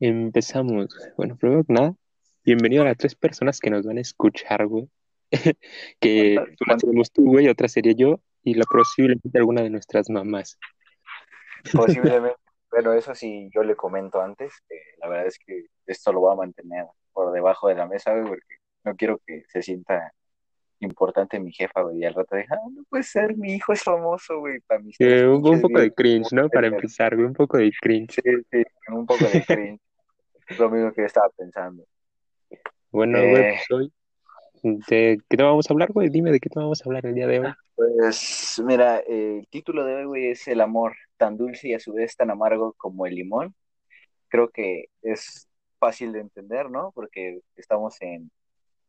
Empezamos. Bueno, primero que nada, bienvenido a las tres personas que nos van a escuchar, güey. que ¿Cuántas- una seremos tú, güey, otra sería yo, y la posiblemente alguna de nuestras mamás. Posiblemente, pero eso sí, yo le comento antes, que la verdad es que esto lo voy a mantener por debajo de la mesa, güey, porque no quiero que se sienta importante mi jefa, güey, y al rato deja, no puede ser, mi hijo es famoso, güey, para mis Eh, un, un poco de views". cringe, ¿no? Para empezar, güey, un poco de cringe. Sí, sí, un poco de cringe. Lo mismo que yo estaba pensando. Bueno, Eh. güey, pues hoy, ¿de qué te vamos a hablar, güey? Dime de qué te vamos a hablar el día de hoy. Pues mira, eh, el título de hoy, güey, es El amor, tan dulce y a su vez tan amargo como el limón. Creo que es fácil de entender, ¿no? Porque estamos en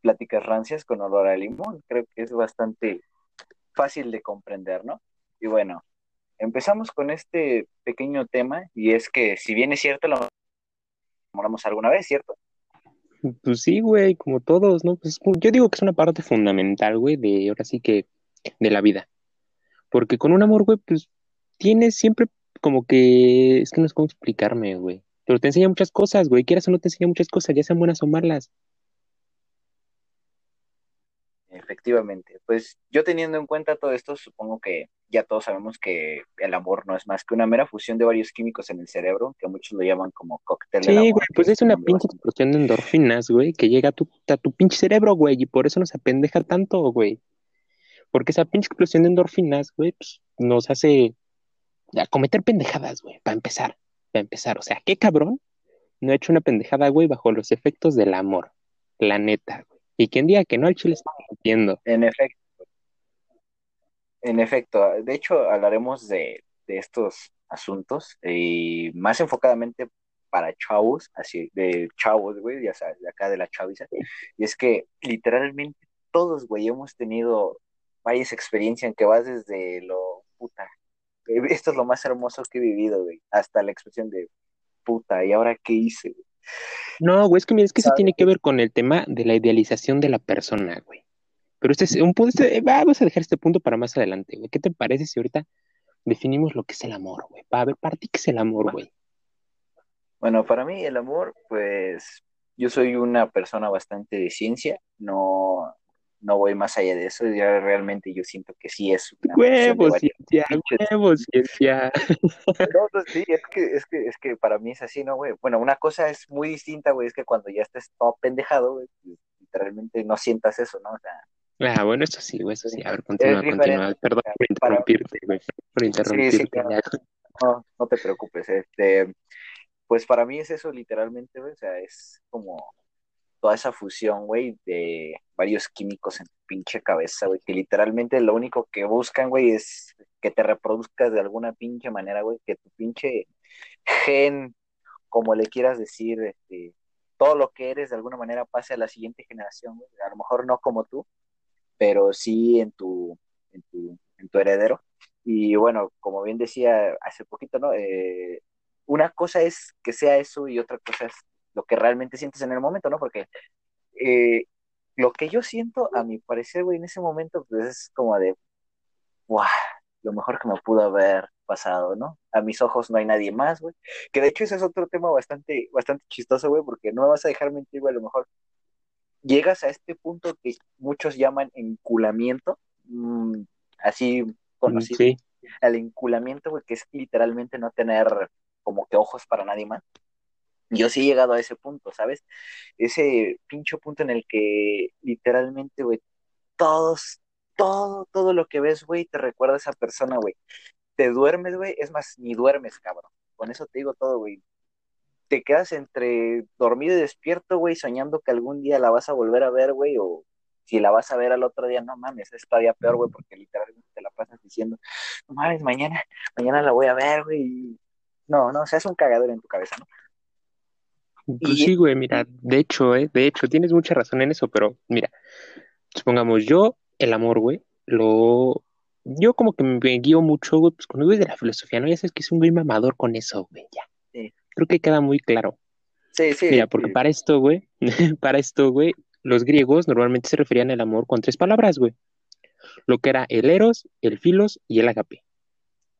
pláticas rancias con olor a limón. Creo que es bastante fácil de comprender, ¿no? Y bueno, empezamos con este pequeño tema y es que si bien es cierto, lo enamoramos alguna vez, ¿cierto? Pues sí, güey, como todos, ¿no? Pues yo digo que es una parte fundamental, güey, de ahora sí que de la vida. Porque con un amor, güey, pues tienes siempre como que, es que no sé cómo explicarme, güey. Pero te enseña muchas cosas, güey. Quieras o no te enseña muchas cosas, ya sean buenas o malas. Efectivamente, pues yo teniendo en cuenta todo esto, supongo que ya todos sabemos que el amor no es más que una mera fusión de varios químicos en el cerebro, que muchos lo llaman como cóctel Sí, amor. güey, pues es una pinche explosión de endorfinas, güey, que llega a tu, a tu pinche cerebro, güey, y por eso nos apendeja tanto, güey. Porque esa pinche explosión de endorfinas, güey, pues, nos hace a cometer pendejadas, güey, para empezar, para empezar. O sea, qué cabrón no ha hecho una pendejada, güey, bajo los efectos del amor, la neta, güey. Y quien diga que no, al chile está mintiendo. En efecto, en efecto, de hecho hablaremos de, de estos asuntos y más enfocadamente para chavos, así de chavos, güey, ya sabes, de acá de la chaviza. Y es que literalmente todos, güey, hemos tenido varias experiencias en que vas desde lo puta. eh, Esto es lo más hermoso que he vivido, güey, hasta la expresión de puta, ¿y ahora qué hice? güey? No, güey, es que mira, es que eso tiene que ver con el tema de la idealización de la persona, güey. Pero este es un punto, este- vamos a dejar este punto para más adelante, güey. ¿Qué te parece si ahorita definimos lo que es el amor, güey? Para ver, para ti, ¿qué es el amor, güey? Bueno, para mí el amor, pues yo soy una persona bastante de ciencia, no, no voy más allá de eso, ya realmente yo siento que sí es una Huevos, ciencia, huevos, ciencia. No, no, sí, es que, es que, es que para mí es así, ¿no, güey? Bueno, una cosa es muy distinta, güey, es que cuando ya estés todo pendejado, güey, pues, literalmente no sientas eso, ¿no? O sea, Ah, bueno, eso sí, güey, eso sí. A ver, continúa, continúa. Perdón por interrumpirte, güey. Por interrumpirte. claro. ya. no, no te preocupes, este, pues para mí es eso literalmente, güey, o sea, es como toda esa fusión, güey, de varios químicos en tu pinche cabeza, güey, que literalmente lo único que buscan, güey, es que te reproduzcas de alguna pinche manera, güey, que tu pinche gen, como le quieras decir, este, todo lo que eres de alguna manera pase a la siguiente generación, güey, a lo mejor no como tú, pero sí en tu, en tu, en tu heredero. Y bueno, como bien decía hace poquito, ¿no? Eh, una cosa es que sea eso y otra cosa es lo que realmente sientes en el momento, ¿no? Porque eh, lo que yo siento, a mi parecer, güey, en ese momento, pues es como de, ¡guau! Lo mejor que me pudo haber pasado, ¿no? A mis ojos no hay nadie más, güey. Que de hecho ese es otro tema bastante, bastante chistoso, güey, porque no me vas a dejar mentir, güey, a lo mejor llegas a este punto que muchos llaman enculamiento, mm, así conocido, Sí, al enculamiento, güey, que es literalmente no tener como que ojos para nadie más. Yo sí he llegado a ese punto, ¿sabes? Ese pincho punto en el que literalmente, güey, todos, todo, todo lo que ves, güey, te recuerda a esa persona, güey. Te duermes, güey, es más, ni duermes, cabrón. Con eso te digo todo, güey. Te quedas entre dormido y despierto, güey, soñando que algún día la vas a volver a ver, güey, o si la vas a ver al otro día, no mames, es todavía peor, güey, porque literalmente te la pasas diciendo, no mames, mañana, mañana la voy a ver, güey. No, no, o sea, es un cagadero en tu cabeza, ¿no? Pues Y- sí, güey, mira, de hecho, eh, de hecho, tienes mucha razón en eso, pero mira, supongamos yo, el amor, güey, lo, yo como que me guío mucho, güey, pues con los güeyes de la filosofía, ¿no? Ya sabes que es un güey mamador con eso, güey, ya. Sí. Creo que queda muy claro. Sí, sí. Mira, porque sí. para esto, güey, para esto, güey, los griegos normalmente se referían al amor con tres palabras, güey. Lo que era el eros, el filos y el agape.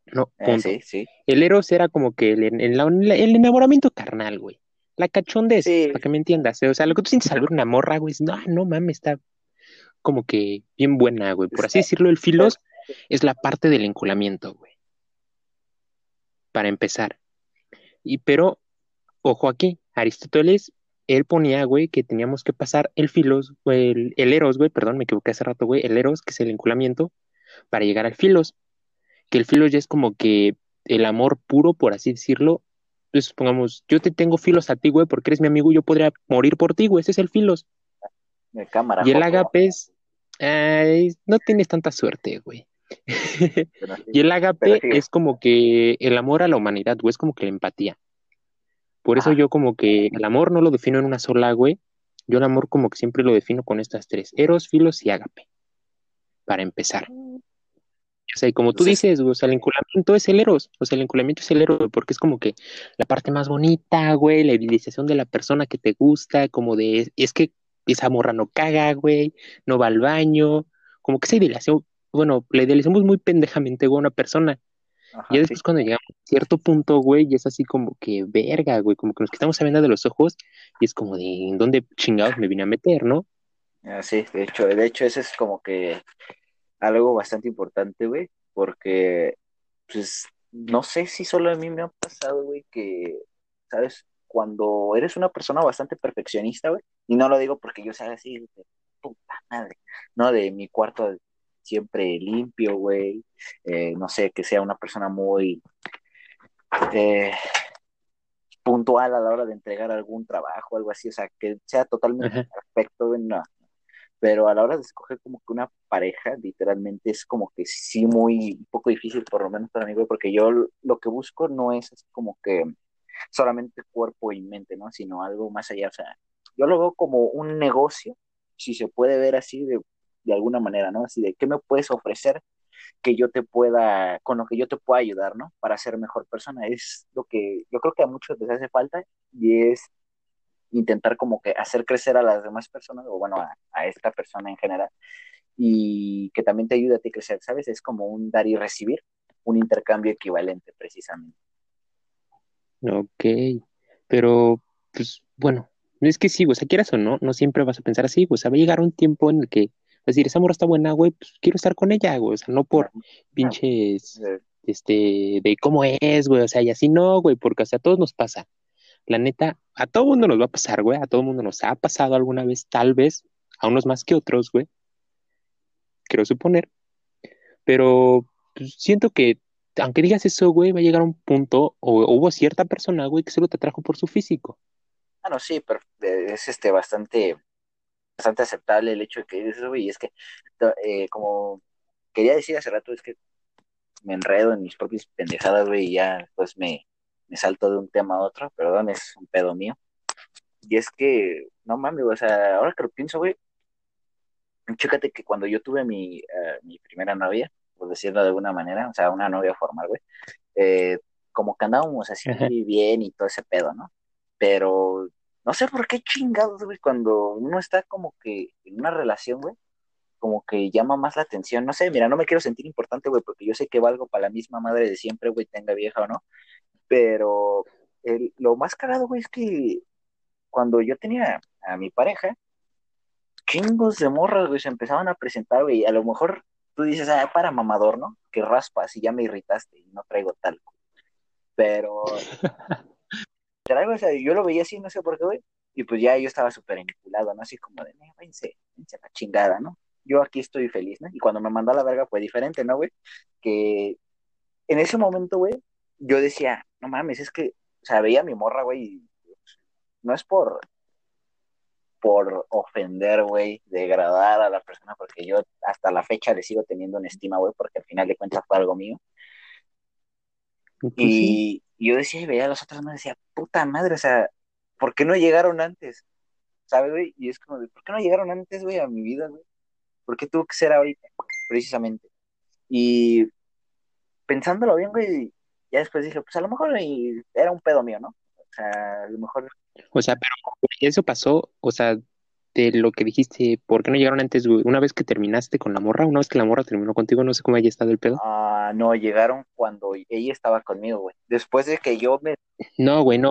No, Eh, sí, sí. El eros era como que el, el- el enamoramiento carnal, güey. La cachondez, Sí. para que me entiendas. O sea, lo que tú sientes al ver una morra, güey, es, no, no mames, está como que bien buena, güey. Por así decirlo, el filos es la parte del enculamiento, güey. Para empezar. Y pero, ojo aquí, Aristóteles, él ponía, güey, que teníamos que pasar el filos, güey, el, el eros, güey, perdón, me equivoqué hace rato, güey, el eros, que es el enculamiento, para llegar al filos. Que el filos ya es como que el amor puro, por así decirlo. Entonces, supongamos, yo te tengo filos a ti, güey, porque eres mi amigo y yo podría morir por ti, güey, ese es el filos. De cámara. Y el agape es, ay, no tienes tanta suerte, güey. sí. Y el agape sí. es como que el amor a la humanidad, güey, es como que la empatía. Por eso yo como que el amor no lo defino en una sola, güey. Yo el amor como que siempre lo defino con estas tres, eros, filos y agape. Para empezar. O sea, y como tú Entonces- dices, güey, o sea, el enculamiento es el eros, o sea, el enculamiento es el eros, porque es como que la parte más bonita, güey, la idealización de la persona que te gusta, como de, es que esa morra no caga, güey, no va al baño, como que esa idealización, bueno, la idealizamos muy pendejamente, güey, a una persona. Ajá, Y después sí. cuando llegamos a cierto punto, güey, y es así como que, verga, güey, como que nos quitamos a venda de los ojos y es como de, ¿en dónde chingados me vine a meter, no? Ah, sí, de hecho, de hecho, eso es como que algo bastante importante, güey, porque, pues, no sé si solo a mí me ha pasado, güey, que, ¿sabes? Cuando eres una persona bastante perfeccionista, güey, y no lo digo porque yo sea así, de puta madre, ¿no? De mi cuarto siempre limpio, güey, eh, no sé, que sea una persona muy eh, puntual a la hora de entregar algún trabajo, algo así, o sea, que sea totalmente Ajá. perfecto, güey, no, pero a la hora de escoger como que una pareja, literalmente es como que sí muy un poco difícil, por lo menos para mí, porque yo lo que busco no es así como que solamente cuerpo y mente, ¿no? Sino algo más allá, o sea, yo lo veo como un negocio, si se puede ver así de, de alguna manera, ¿no? Así de, ¿qué me puedes ofrecer que yo te pueda, con lo que yo te pueda ayudar, ¿no? Para ser mejor persona. Es lo que yo creo que a muchos les hace falta y es intentar como que hacer crecer a las demás personas, o bueno, a, a esta persona en general, y que también te ayude a ti crecer, ¿sabes? Es como un dar y recibir, un intercambio equivalente precisamente. Ok, pero pues bueno, es que sí, o sea, quieras o no, no siempre vas a pensar así, o sea, va a llegar un tiempo en el que a decir, esa morra está buena, güey, pues quiero estar con ella, güey, o sea, no por pinches, este, de cómo es, güey, o sea, y así no, güey, porque o sea, a todos nos pasa, la neta, a todo mundo nos va a pasar, güey, a todo mundo nos ha pasado alguna vez, tal vez, a unos más que otros, güey, quiero suponer, pero pues, siento que aunque digas eso, güey, va a llegar un punto, o, hubo cierta persona, güey, que solo te atrajo por su físico. Ah, no, sí, pero eh, es este bastante, bastante aceptable el hecho de que eso, güey, y es que, eh, como quería decir hace rato, es que me enredo en mis propias pendejadas, güey, y ya después me, me salto de un tema a otro, perdón, es un pedo mío. Y es que, no mames, o sea, ahora que lo pienso, güey, chécate que cuando yo tuve mi, eh, mi primera novia, por decirlo de alguna manera, o sea, una novia formal, güey, eh, como que andábamos así Ajá. bien y todo ese pedo, ¿no? Pero no sé por qué chingados, güey, cuando uno está como que en una relación, güey, como que llama más la atención. No sé, mira, no me quiero sentir importante, güey, porque yo sé que valgo para la misma madre de siempre, güey, tenga vieja o no. Pero el- lo más cagado, güey, es que cuando yo tenía a mi pareja, chingos de morras, güey, se empezaban a presentar, güey, a lo mejor tú dices, ah, para mamador, ¿no? Que raspas y ya me irritaste y no traigo talco. Pero, traigo, o sea, yo lo veía así, no sé por qué, güey, y pues ya yo estaba súper vinculado, ¿no? Así como de, "Eh, váyanse a la chingada, ¿no? Yo aquí estoy feliz, ¿no? Y cuando me mandó a la verga fue diferente, ¿no, güey? Que en ese momento, güey, yo decía, no mames, es que, o sea, veía a mi morra, güey, y no es por, por ofender, güey, degradar a la persona, porque yo hasta la fecha le sigo teniendo una estima, güey, porque al final de cuentas fue algo mío. Pues sí. Y, y yo decía y veía a las otras más, decía, puta madre, o sea, ¿por qué no llegaron antes? ¿Sabes, güey? Y es como de, ¿por qué no llegaron antes, güey, a mi vida, güey? ¿Por qué tuvo que ser ahorita, precisamente? Y pensándolo bien, güey, ya después dije, pues a lo mejor era un pedo mío, ¿no? O sea, a lo mejor O sea, pero eso pasó, o sea, de lo que dijiste, ¿por qué no llegaron antes, güey? Una vez que terminaste con la morra, una vez que la morra terminó contigo, no sé cómo haya estado el pedo. Ah, Ah, no, llegaron cuando ella estaba conmigo, güey. Después de que yo me... No, güey, no.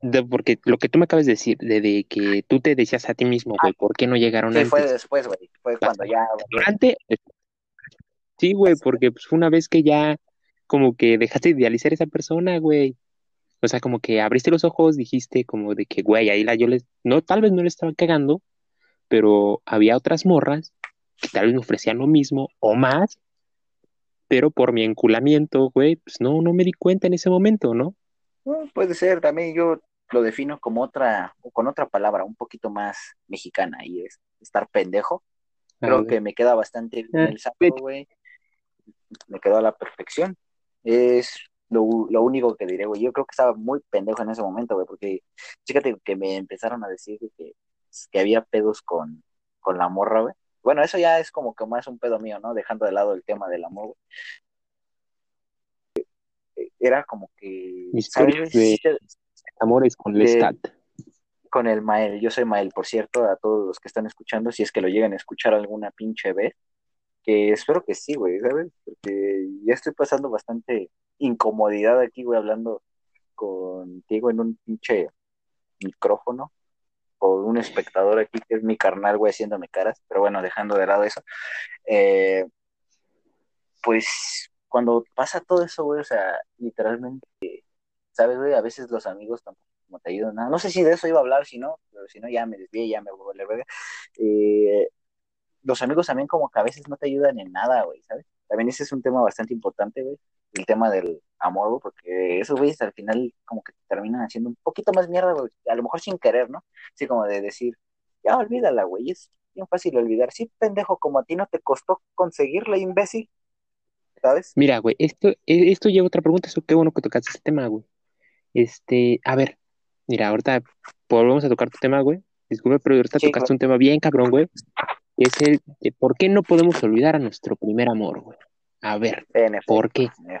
de- porque lo que tú me acabas de decir, de, de que tú te decías a ti mismo, güey, ¿por qué no llegaron Sí, antes? fue después, güey. Fue cuando ya... Durante, sí, güey, porque pues, fue una vez que ya como que dejaste de idealizar a esa persona, güey. O sea, como que abriste los ojos, dijiste como de que, güey, ahí la yo les, no, tal vez no le estaba cagando, pero había otras morras que tal vez me ofrecían lo mismo o más, pero por mi enculamiento, güey, pues no, no me di cuenta en ese momento, ¿no? Bueno, puede ser, también yo lo defino como otra, con otra palabra, un poquito más mexicana, y es estar pendejo. Creo que me queda bastante bien Ah, el saco, güey. Me quedó a la perfección. Es lo, lo único que diré, güey. Yo creo que estaba muy pendejo en ese momento, güey, porque fíjate que me empezaron a decir que, que había pedos con, con la morra, güey. Bueno, eso ya es como que más un pedo mío, ¿no? Dejando de lado el tema del amor, güey. Era como que, ¿sabes? De amores con Lestat. con el Mael. Yo soy Mael, por cierto, a todos los que están escuchando, si es que lo llegan a escuchar alguna pinche vez, que espero que sí, güey, ¿sabes? Porque ya estoy pasando bastante incomodidad aquí, güey, hablando contigo en un pinche micrófono, o un espectador aquí que es mi carnal, güey, haciéndome caras, pero bueno, dejando de lado eso. Eh, pues cuando pasa todo eso, güey, o sea, literalmente, ¿sabes, güey? A veces los amigos tampoco como te ayudan nada. No sé si de eso iba a hablar, si no, pero si no, ya me desvié, ya me voy a valer verga. Eh, los amigos también como que a veces no te ayudan en nada, güey, ¿sabes? También ese es un tema bastante importante, güey, el tema del amor, güey, porque esos güeyes al final como que te terminan haciendo un poquito más mierda, güey, a lo mejor sin querer, ¿no? Así como de decir, ya olvídala, güey, es bien fácil olvidar. Sí, pendejo, como a ti no te costó conseguirla, imbécil, ¿sabes? Mira, güey, esto, e- esto lleva a otra pregunta, eso qué bueno que tocaste ese tema, güey. Este, a ver, mira, ahorita volvemos a tocar tu tema, güey. Disculpe, pero ahorita Sí, tocaste un tema bien cabrón, güey. Es el de por qué no podemos olvidar a nuestro primer amor, güey. A ver, En efecto, ¿por qué? en.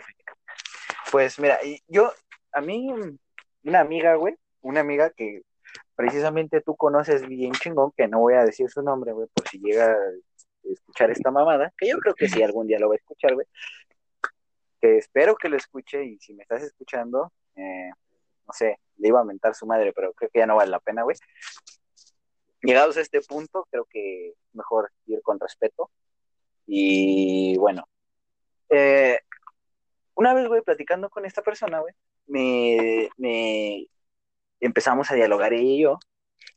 Pues mira, yo, a mí, una amiga, güey, una amiga que precisamente tú conoces bien chingón, que no voy a decir su nombre, güey, por si llega a escuchar esta mamada, que yo creo que sí, algún día lo va a escuchar, güey, que espero que lo escuche y si me estás escuchando, eh, no sé, le iba a mentar su madre, pero creo que ya no vale la pena, güey. Llegados a este punto, creo que mejor ir con respeto. Y bueno, eh, una vez, güey, platicando con esta persona, güey, me, me empezamos a dialogar ella y yo,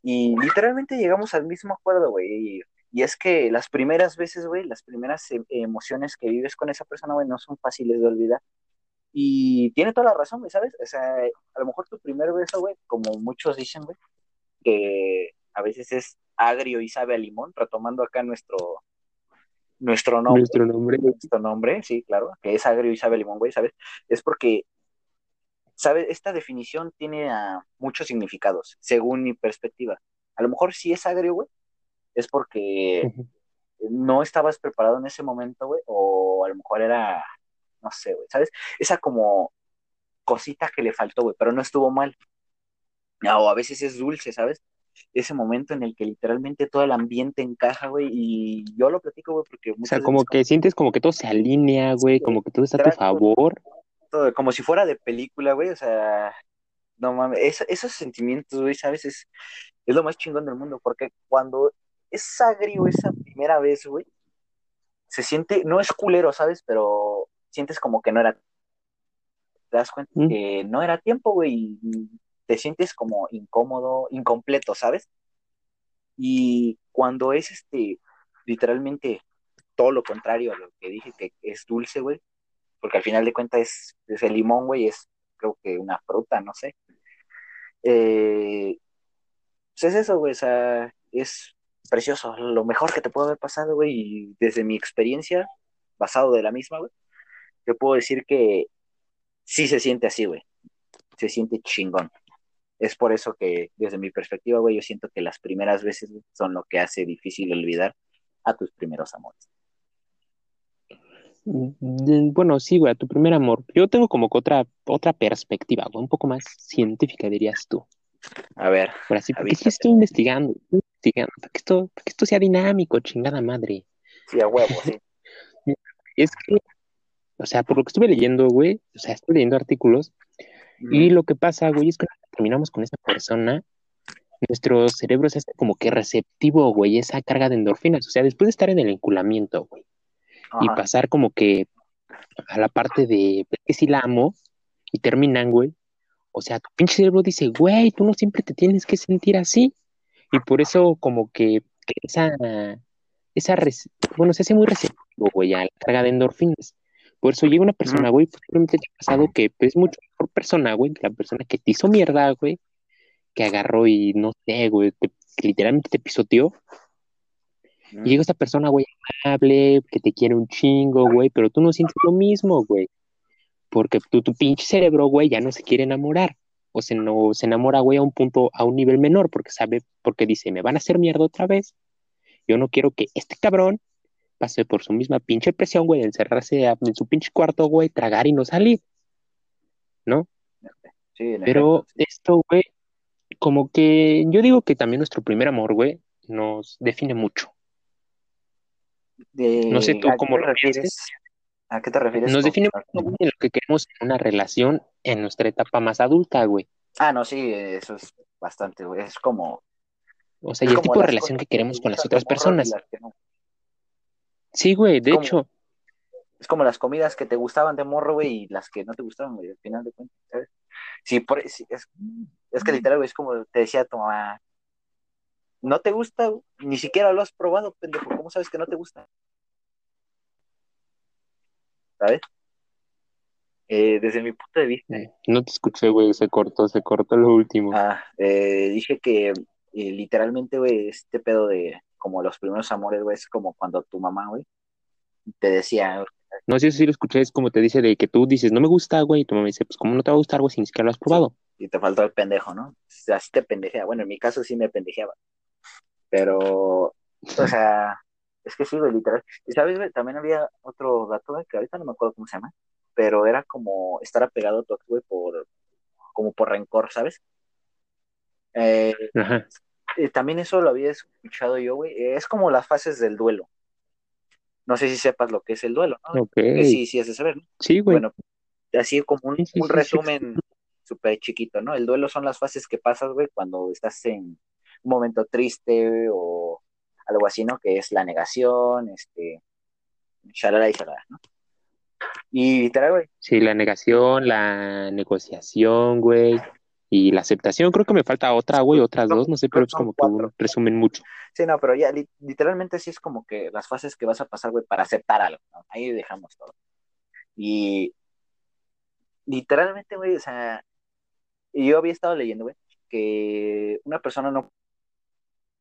y literalmente llegamos al mismo acuerdo, güey. Y, y es que las primeras veces, güey, las primeras em- emociones que vives con esa persona, güey, no son fáciles de olvidar. Y tiene toda la razón, güey, ¿sabes? O sea, a lo mejor tu primer beso, güey, como muchos dicen, güey, que a veces es agrio y sabe a limón, retomando acá nuestro, nuestro nombre, Nuestro nombre. nuestro nombre, sí, claro, que es agrio y sabe a limón, güey, ¿sabes? Es porque, ¿sabes? Esta definición tiene ah, muchos significados, según mi perspectiva. A lo mejor si es agrio, güey, es porque no estabas preparado en ese momento, güey, o a lo mejor era, no sé, güey, ¿sabes? Esa como cosita que le faltó, güey, pero no estuvo mal. Ah, O a veces es dulce, ¿sabes? Ese momento en el que literalmente todo el ambiente encaja, güey, y yo lo platico, güey, porque O sea, como veces que sientes como que todo se alinea, güey, Sí, como que todo está a tu favor. todo- como si fuera de película, güey, o sea, no mames, es- esos sentimientos, güey, ¿sabes? Es, es lo más chingón del mundo, porque cuando es agrio esa primera vez, güey, se siente, no es culero, ¿sabes? Pero sientes como que no era, te das cuenta Mm. que no era tiempo, güey, y te sientes como incómodo, incompleto, ¿sabes? Y cuando es este, literalmente todo lo contrario a lo que dije, que es dulce, güey, porque al final de cuentas es, es el limón, güey, es creo que una fruta, no sé. Eh, pues es eso, güey, o sea, es precioso, lo mejor que te puede haber pasado, güey, y desde mi experiencia, basado de la misma, güey, te puedo decir que sí se siente así, güey, se siente chingón. Es por eso que, desde mi perspectiva, güey, yo siento que las primeras veces son lo que hace difícil olvidar a tus primeros amores. Mm, Bueno, sí, güey, a tu primer amor. Yo tengo como que otra, otra perspectiva, güey, un poco más científica, dirías tú. A ver, Ahora sí, porque sí estoy investigando, estoy investigando, para que esto, para que esto sea dinámico, chingada madre. Sí, a huevo, sí. Es que O sea, por lo que estuve leyendo, güey, o sea, estuve leyendo artículos y lo que pasa, güey, es que terminamos con esa persona, nuestro cerebro se hace como que receptivo, güey, esa carga de endorfinas. O sea, después de estar en el enculamiento, güey, y pasar como que a la parte de que sí la amo y terminan, güey. O sea, tu pinche cerebro dice, güey, tú no siempre te tienes que sentir así. Y por eso como que, esa, esa, bueno, se hace muy receptivo, güey, a la carga de endorfinas. Por eso llega una persona, güey, posiblemente te ha pasado que es mucho mejor persona, güey, que la persona que te hizo mierda, güey, que agarró y no sé, güey, que literalmente te pisoteó. Y llega esta persona, güey, amable, que te quiere un chingo, güey, pero tú no sientes lo mismo, güey. Porque tu, tu pinche cerebro, güey, ya no se quiere enamorar. O se, no, se enamora, güey, a un punto, a un nivel menor, porque sabe, porque dice, me van a hacer mierda otra vez. Yo no quiero que este cabrón pase por su misma pinche presión, güey, de encerrarse en su pinche cuarto, güey, tragar y no salir. ¿No? Sí, Pero esto, güey, como que yo digo que también nuestro primer amor, güey, nos define mucho. no sé tú cómo lo refieres. ¿A qué te refieres? Nos define mucho en lo que queremos en una relación en nuestra etapa más adulta, güey. Ah, no, sí, eso es bastante, güey. Es como. O sea, y el tipo de relación que queremos con las otras personas. Sí, güey, de hecho. Es como las comidas que te gustaban de morro, güey, y las que no te gustaban, güey, al final de cuentas, ¿sabes? Sí, por, es, es que literal, güey, es como te decía tu mamá, no te gusta, ni siquiera lo has probado, pendejo, ¿cómo sabes que no te gusta? ¿Sabes? Eh, desde mi punto de vista. No te escuché, güey, se cortó, se cortó lo último. Ah, eh, dije que eh, literalmente, güey, este pedo de como los primeros amores, güey, es como cuando tu mamá, güey, te decía. No sé si lo escuché, es como te dice de que tú dices, no me gusta, güey, y tu mamá dice, pues, ¿cómo no te va a gustar, güey, si ni siquiera lo has probado? Y te faltó el pendejo, ¿no? Así te pendejea. Bueno, en mi caso sí me pendejeaba. Pero, o sea, es que sí, güey, literal. Y sabes, güey, también había otro dato, güey, que ahorita no me acuerdo cómo se llama, pero era como estar apegado a tu ex, güey, por, como por rencor, ¿sabes? Eh, Ajá. Eh, también eso lo había escuchado yo, güey. Es como las fases del duelo. No sé si sepas lo que es el duelo, ¿no? Ok. Que sí, sí, es de saber, ¿no? Sí, güey. Bueno, así como un, un resumen súper chiquito, ¿no? El duelo son las fases que pasas, güey, cuando estás en un momento triste o algo así, ¿no? Que es la negación, este, shalala y shalala, ¿no? Y literal, güey. Sí, la negación, la negociación, güey. Y la aceptación, creo que me falta otra, güey, otras dos, no sé, pero es como que resumen mucho. Sí, no, pero ya literalmente sí es como que las fases que vas a pasar, güey, para aceptar algo, ¿no? Ahí dejamos todo. Y literalmente, güey, o sea, yo había estado leyendo, güey, que una persona no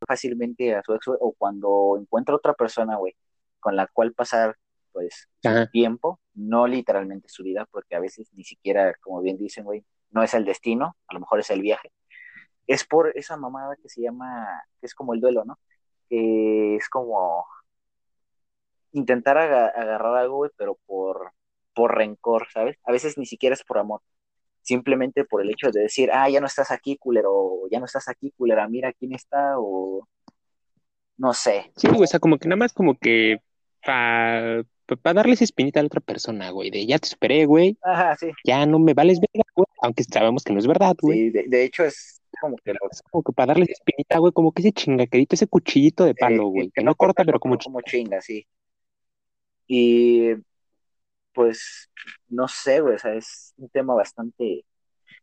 fácilmente a su ex, o cuando encuentra otra persona, güey, con la cual pasar, pues, tiempo, no literalmente su vida, porque a veces ni siquiera, como bien dicen, güey, no es el destino, a lo mejor es el viaje. Es por esa mamada que se llama, que es como el duelo, ¿no? Es como intentar agarrar algo, güey, pero por, por rencor, ¿sabes? A veces ni siquiera es por amor, simplemente por el hecho de decir, ah, ya no estás aquí, culero, ya no estás aquí, culera, mira quién está, o no sé. Sí, o sea, como que nada más como que para para darle esa espinita a la otra persona, güey, de ya te esperé, güey. Ajá, sí. Ya no me vales verga, güey, aunque sabemos que no es verdad, güey. Sí, de, hecho es como que, como que para darle esa espinita, güey, como que ese chingaquerito, ese cuchillito de palo, güey, que, no corta, pero como, como chinga, sí. Y pues, no sé, güey, o sea, es un tema bastante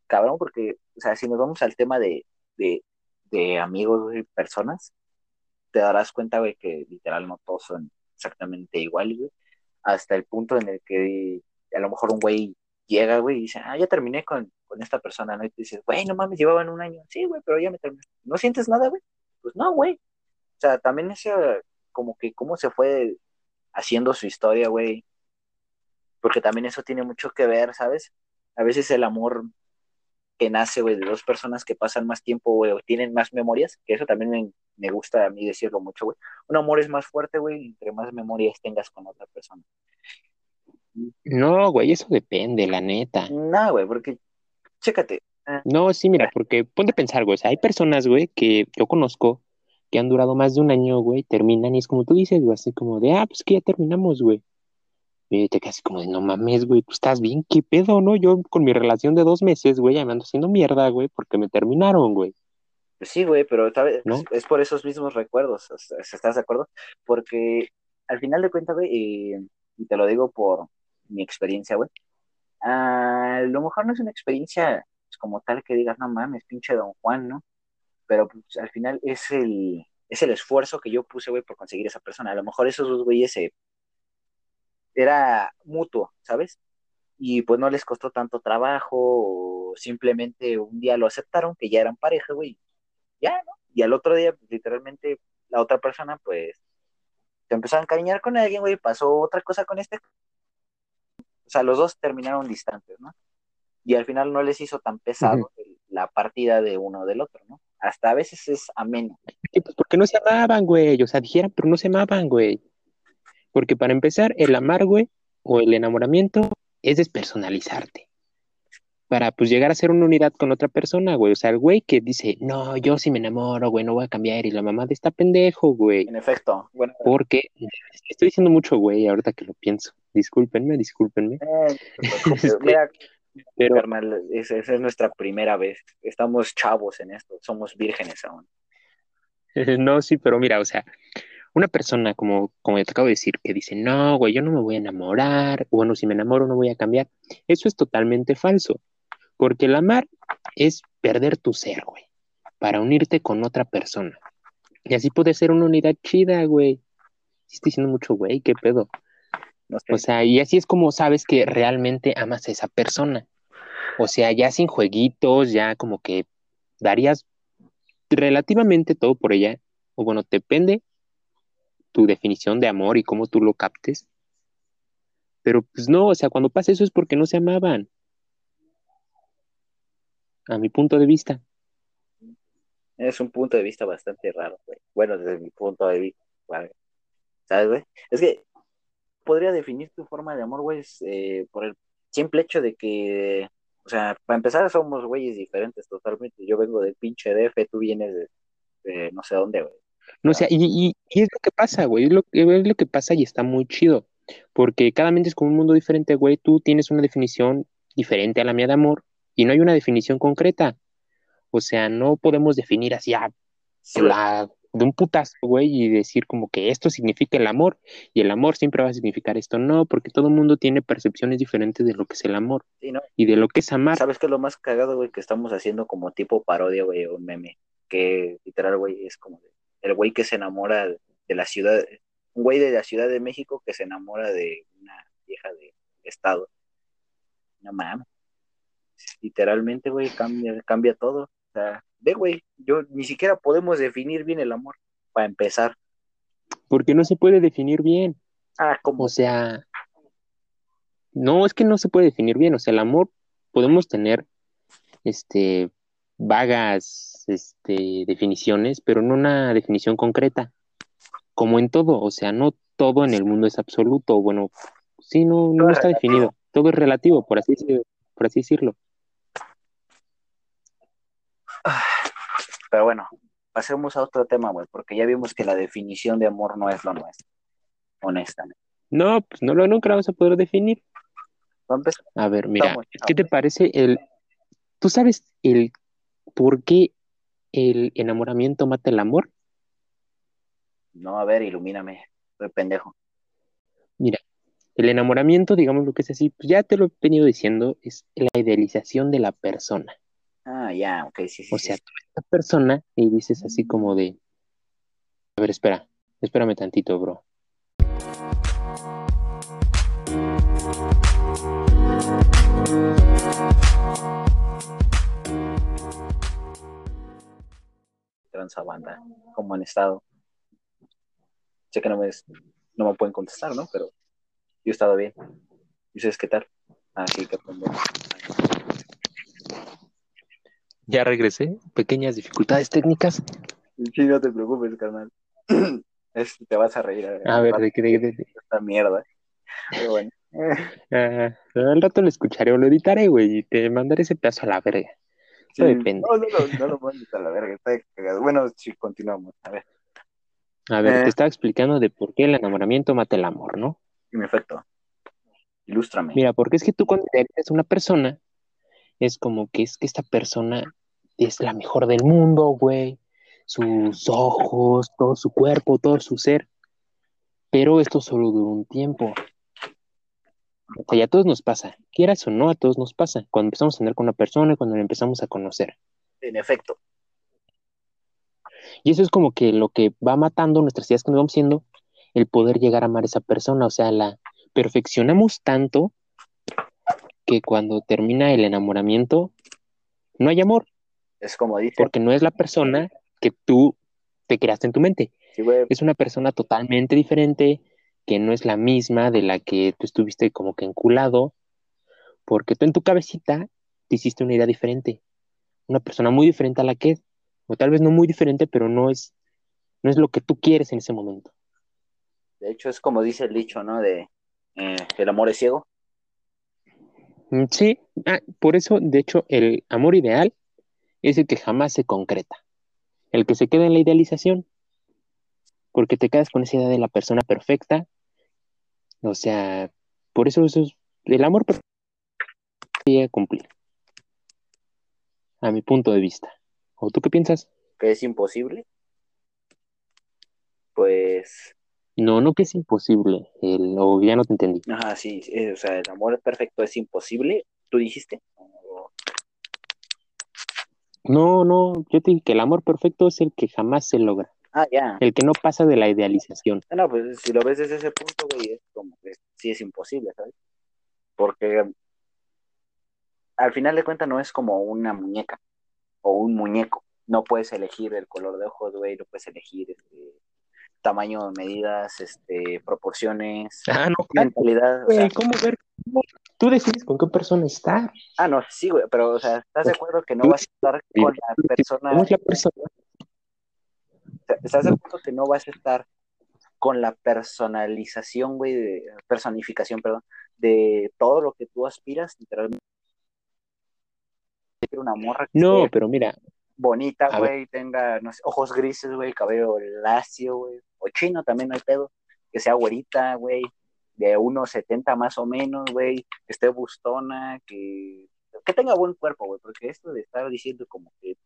cabrón porque, o sea, si nos vamos al tema de, de, de amigos y personas, te darás cuenta, güey, que literal no todos son exactamente igual, güey hasta el punto en el que a lo mejor un güey llega, güey, y dice, ah, ya terminé con, esta persona, ¿no? Y tú dices, güey, no mames, llevaban un año. Sí, güey, pero ya me terminé. ¿No sientes nada, güey? Pues no, güey. O sea, también ese, como que cómo se fue haciendo su historia, güey. Porque también eso tiene mucho que ver, ¿sabes? A veces el amor que nace, güey, de dos personas que pasan más tiempo, güey, o tienen más memorias, que eso también me, me gusta a mí decirlo mucho, güey. Un amor es más fuerte, güey, entre más memorias tengas con otra persona. No, güey, eso depende, la neta. No, güey, porque, chécate. Ah. No, sí, mira, porque ponte a pensar, güey, o sea, hay personas, güey, que yo conozco que han durado más de un año, güey, terminan y es como tú dices, güey, así como de, ah, pues que ya terminamos, güey. Y te quedas como de, no mames, güey, pues estás bien, ¿qué pedo, no? Yo con mi relación de dos meses, güey, ya me ando haciendo mierda, güey, porque me terminaron, güey. Pues sí, güey, pero es por esos mismos recuerdos, ¿estás de acuerdo? Porque al final de cuentas, güey, y, y te lo digo por mi experiencia, güey, a lo mejor no es una experiencia pues, como tal que digas, no mames, pinche Don Juan, ¿no? Pero pues, al final es el, es el esfuerzo que yo puse, güey, por conseguir esa persona. A lo mejor esos dos güeyes se... era mutuo, ¿sabes? Y pues no les costó tanto trabajo, o simplemente un día lo aceptaron, que ya eran pareja, güey, ya, ¿no? Y al otro día, pues, literalmente, la otra persona, pues, se empezó a encariñar con alguien, güey, pasó otra cosa con este. O sea, los dos terminaron distantes, ¿no? Y al final no les hizo tan pesado el- la partida de uno del otro, ¿no? Hasta a veces es ameno. Sí, pues porque no se amaban, güey. O sea, dijeran, pero no se amaban, güey. Porque para empezar, el amar, güey, o el enamoramiento es despersonalizarte. Para, pues, llegar a ser una unidad con otra persona, güey. O sea, el güey que dice, no, yo sí me enamoro, güey, no voy a cambiar. Y la mamá de esta pendejo, güey. En efecto, bueno, Porque estoy diciendo mucho, güey, ahorita que lo pienso. Discúlpenme, discúlpenme. eh, Este, mira, Pero, carnal, es- esa es nuestra primera vez. Estamos chavos en esto, somos vírgenes aún. no, sí, pero mira, o sea, una persona como, como te acabo de decir, que dice, no, güey, yo no me voy a enamorar, o bueno, si me enamoro no voy a cambiar, eso es totalmente falso, porque el amar es perder tu ser, güey, para unirte con otra persona. Y así puede ser una unidad chida, güey. Sí estoy diciendo mucho, güey, qué pedo. No sé. O sea, y así es como sabes que realmente amas a esa persona. O sea, ya sin jueguitos, ya como que darías relativamente todo por ella. O bueno, depende tu definición de amor y cómo tú lo captes. Pero pues no, o sea, cuando pasa eso es porque no se amaban. A mi punto de vista. Es un punto de vista bastante raro, güey. Bueno, desde mi punto de vista, ¿vale? ¿sabes, güey? Es que podría definir tu forma de amor, güey, eh, por el simple hecho de que, o sea, para empezar somos güeyes diferentes totalmente. Yo vengo del pinche DF, tú vienes de, de no sé dónde, güey. No, o sea, y, y- y es lo que pasa, güey, es lo, es lo que pasa y está muy chido, porque cada mente es como un mundo diferente, güey, tú tienes una definición diferente a la mía de amor y no hay una definición concreta, o sea, no podemos definir así a güey. la, de un putazo, güey, y decir como que esto significa el amor y el amor siempre va a significar esto, no, porque todo el mundo tiene percepciones diferentes de lo que es el amor Sí, ¿no? y de lo que es amar. ¿Sabes qué es lo más cagado, güey? Que estamos haciendo como tipo parodia, güey, o un meme. Que literal, güey, es como de- el güey que se enamora de la ciudad, un güey de la Ciudad de México que se enamora de una vieja de estado. No mames. Literalmente, güey, cambia, cambia todo. O sea, ve, güey, yo ni siquiera podemos definir bien el amor para empezar. Porque no se puede definir bien. Ah, como O sea, no, es que no se puede definir bien. O sea, el amor podemos tener este vagas este, definiciones, pero no una definición concreta. Como en todo, o sea, no todo en el mundo es absoluto. Bueno, sí, no, no está definido. Todo es relativo, por así, por así decirlo. Pero bueno, pasemos a otro tema, güey, porque ya vimos que la definición de amor no es lo nuestro, honestamente. No, pues no lo nunca vamos a poder definir. A ver, mira, ¿qué te parece el... ¿Tú sabes el por qué el enamoramiento mata el amor? no, a ver, ilumíname, soy pendejo. Mira, el enamoramiento, digamos lo que es así, pues ya te lo he venido diciendo, es la idealización de la persona. Ah, ya, ok, sí, sí. O sí, sea, sí. tú ves a la persona y dices así como de, a ver, espera, espérame tantito, bro. Transabanda, como han estado. Sé que no me, no me pueden contestar, ¿no? Pero yo he estado bien. ¿Y ustedes qué tal? Ah, sí, qué pendejo. Ya regresé, pequeñas dificultades técnicas. Sí, no te preocupes, carnal. Es- te vas a reír. eh, A ver, de qué, de, de- de- Esta mierda. Pero bueno. ah, al rato lo escucharé o lo editaré, güey, y te mandaré ese pedazo a la verga. Sí. No, no, no, no lo mandes a la verga, está cagado. Bueno, sí, continuamos. A ver, A ver, Eh. te estaba explicando de por qué el enamoramiento mata el amor, ¿no? en efecto. Ilústrame. Mira, porque es que tú cuando eres una persona, es como que es que esta persona es la mejor del mundo, güey. Sus ojos, todo su cuerpo, todo su ser. Pero esto solo dura un tiempo. O sea, ya a todos nos pasa. Quieras o no, a todos nos pasa. Cuando empezamos a andar con una persona, cuando la empezamos a conocer. En efecto. Y eso es como que lo que va matando nuestras ideas que nos vamos siendo, el poder llegar a amar a esa persona. O sea, la perfeccionamos tanto que cuando termina el enamoramiento, no hay amor. Es como dice. Porque no es la persona que tú te creaste en tu mente. Sí. Es una persona totalmente diferente, que no es la misma de la que tú estuviste como que enculado, porque tú en tu cabecita te hiciste una idea diferente. Una persona muy diferente a la que es. O tal vez no muy diferente, pero no es, no es lo que tú quieres en ese momento. De hecho, es como dice el dicho, ¿no? De eh, el amor es ciego. Mm, Sí, ah, por eso, de hecho, el amor ideal es el que jamás se concreta, el que se queda en la idealización, porque te quedas con esa idea de la persona perfecta, o sea, por eso, eso es, el amor perfecto se llega a cumplir, a mi punto de vista. ¿O tú qué piensas? Que es imposible. Pues. No, no que es imposible, el, o ya no te entendí. Ajá, sí. eh, o sea, el amor perfecto es imposible. ¿Tú dijiste? No, no, yo te dije que el amor perfecto es el que jamás se logra, Ah, ya. el que no pasa de la idealización. No, pues si lo ves desde ese punto, güey, es como que sí es imposible, ¿sabes? Porque al final de cuentas no es como una muñeca o un muñeco. No puedes elegir el color de ojos, güey, no puedes elegir este, tamaño, medidas, este, proporciones, Ah, no, mentalidad. o sea, Güey, ¿cómo ver? cómo- Tú decides con qué persona estar. ah, no, sí, güey, pero, o sea, ¿estás de acuerdo que no vas a estar con la persona, ¿Cómo es la persona? ¿Estás de acuerdo que no vas a estar con la personalización, güey, de, personificación, perdón, de todo lo que tú aspiras, literalmente? Una morra que No, pero mira, bonita, güey, tenga, no sé, ojos grises, güey, cabello lacio, güey, o chino también no hay pedo, que sea güerita, güey, de unos 70 más o menos, güey, que esté bustona, que, que tenga buen cuerpo, güey, porque esto de estar diciendo como que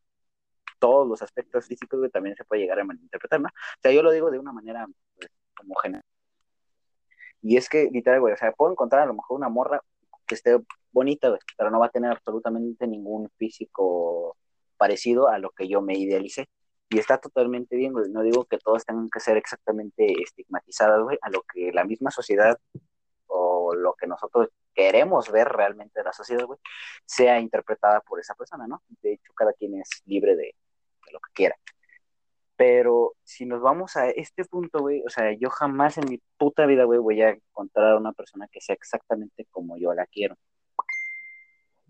todos los aspectos físicos, güey, también se puede llegar a malinterpretar, ¿no? O sea, yo lo digo de una manera, pues, como general. Y es que, literal, güey, o sea, puedo encontrar a lo mejor una morra que esté bonita, güey, pero no va a tener absolutamente ningún físico parecido a lo que yo me idealicé. Y está totalmente bien, güey. No digo que todos tengan que ser exactamente estigmatizadas, güey, a lo que la misma sociedad o lo que nosotros queremos ver realmente de la sociedad, güey, sea interpretada por esa persona, ¿no? De hecho, cada quien es libre de, lo que quiera. Pero si nos vamos a este punto, güey, o sea, yo jamás en mi puta vida, güey, voy a encontrar a una persona que sea exactamente como yo la quiero.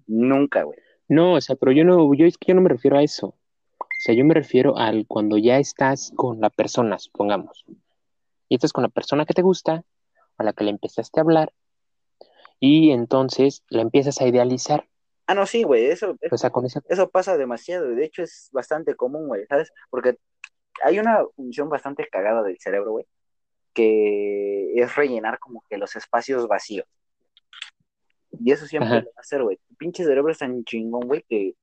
Nunca, güey. no, o sea, pero yo no, yo es que yo no me refiero a eso. O sea, yo me refiero al cuando ya estás con la persona, supongamos. Y estás con la persona que te gusta, a la que le empezaste a hablar, y entonces la empiezas a idealizar. Ah, no, sí, güey, eso, O sea, con esa eso pasa demasiado. De hecho, es bastante común, güey, ¿sabes? Porque hay una función bastante cagada del cerebro, güey, que es rellenar como que los espacios vacíos. Y eso siempre Ajá. lo va a hacer, güey. Pinche cerebro es tan chingón, güey, que...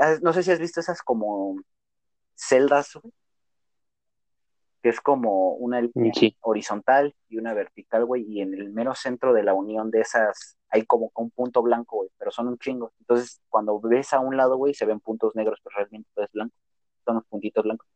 ah, No sé si has visto esas como celdas, güey, que es como una línea Sí. horizontal y una vertical, güey, y en el mero centro de la unión de esas hay como un punto blanco, güey, pero son un chingo. Entonces, cuando ves a un lado, güey, se ven puntos negros, pero realmente todo es blanco. Son los puntitos blancos.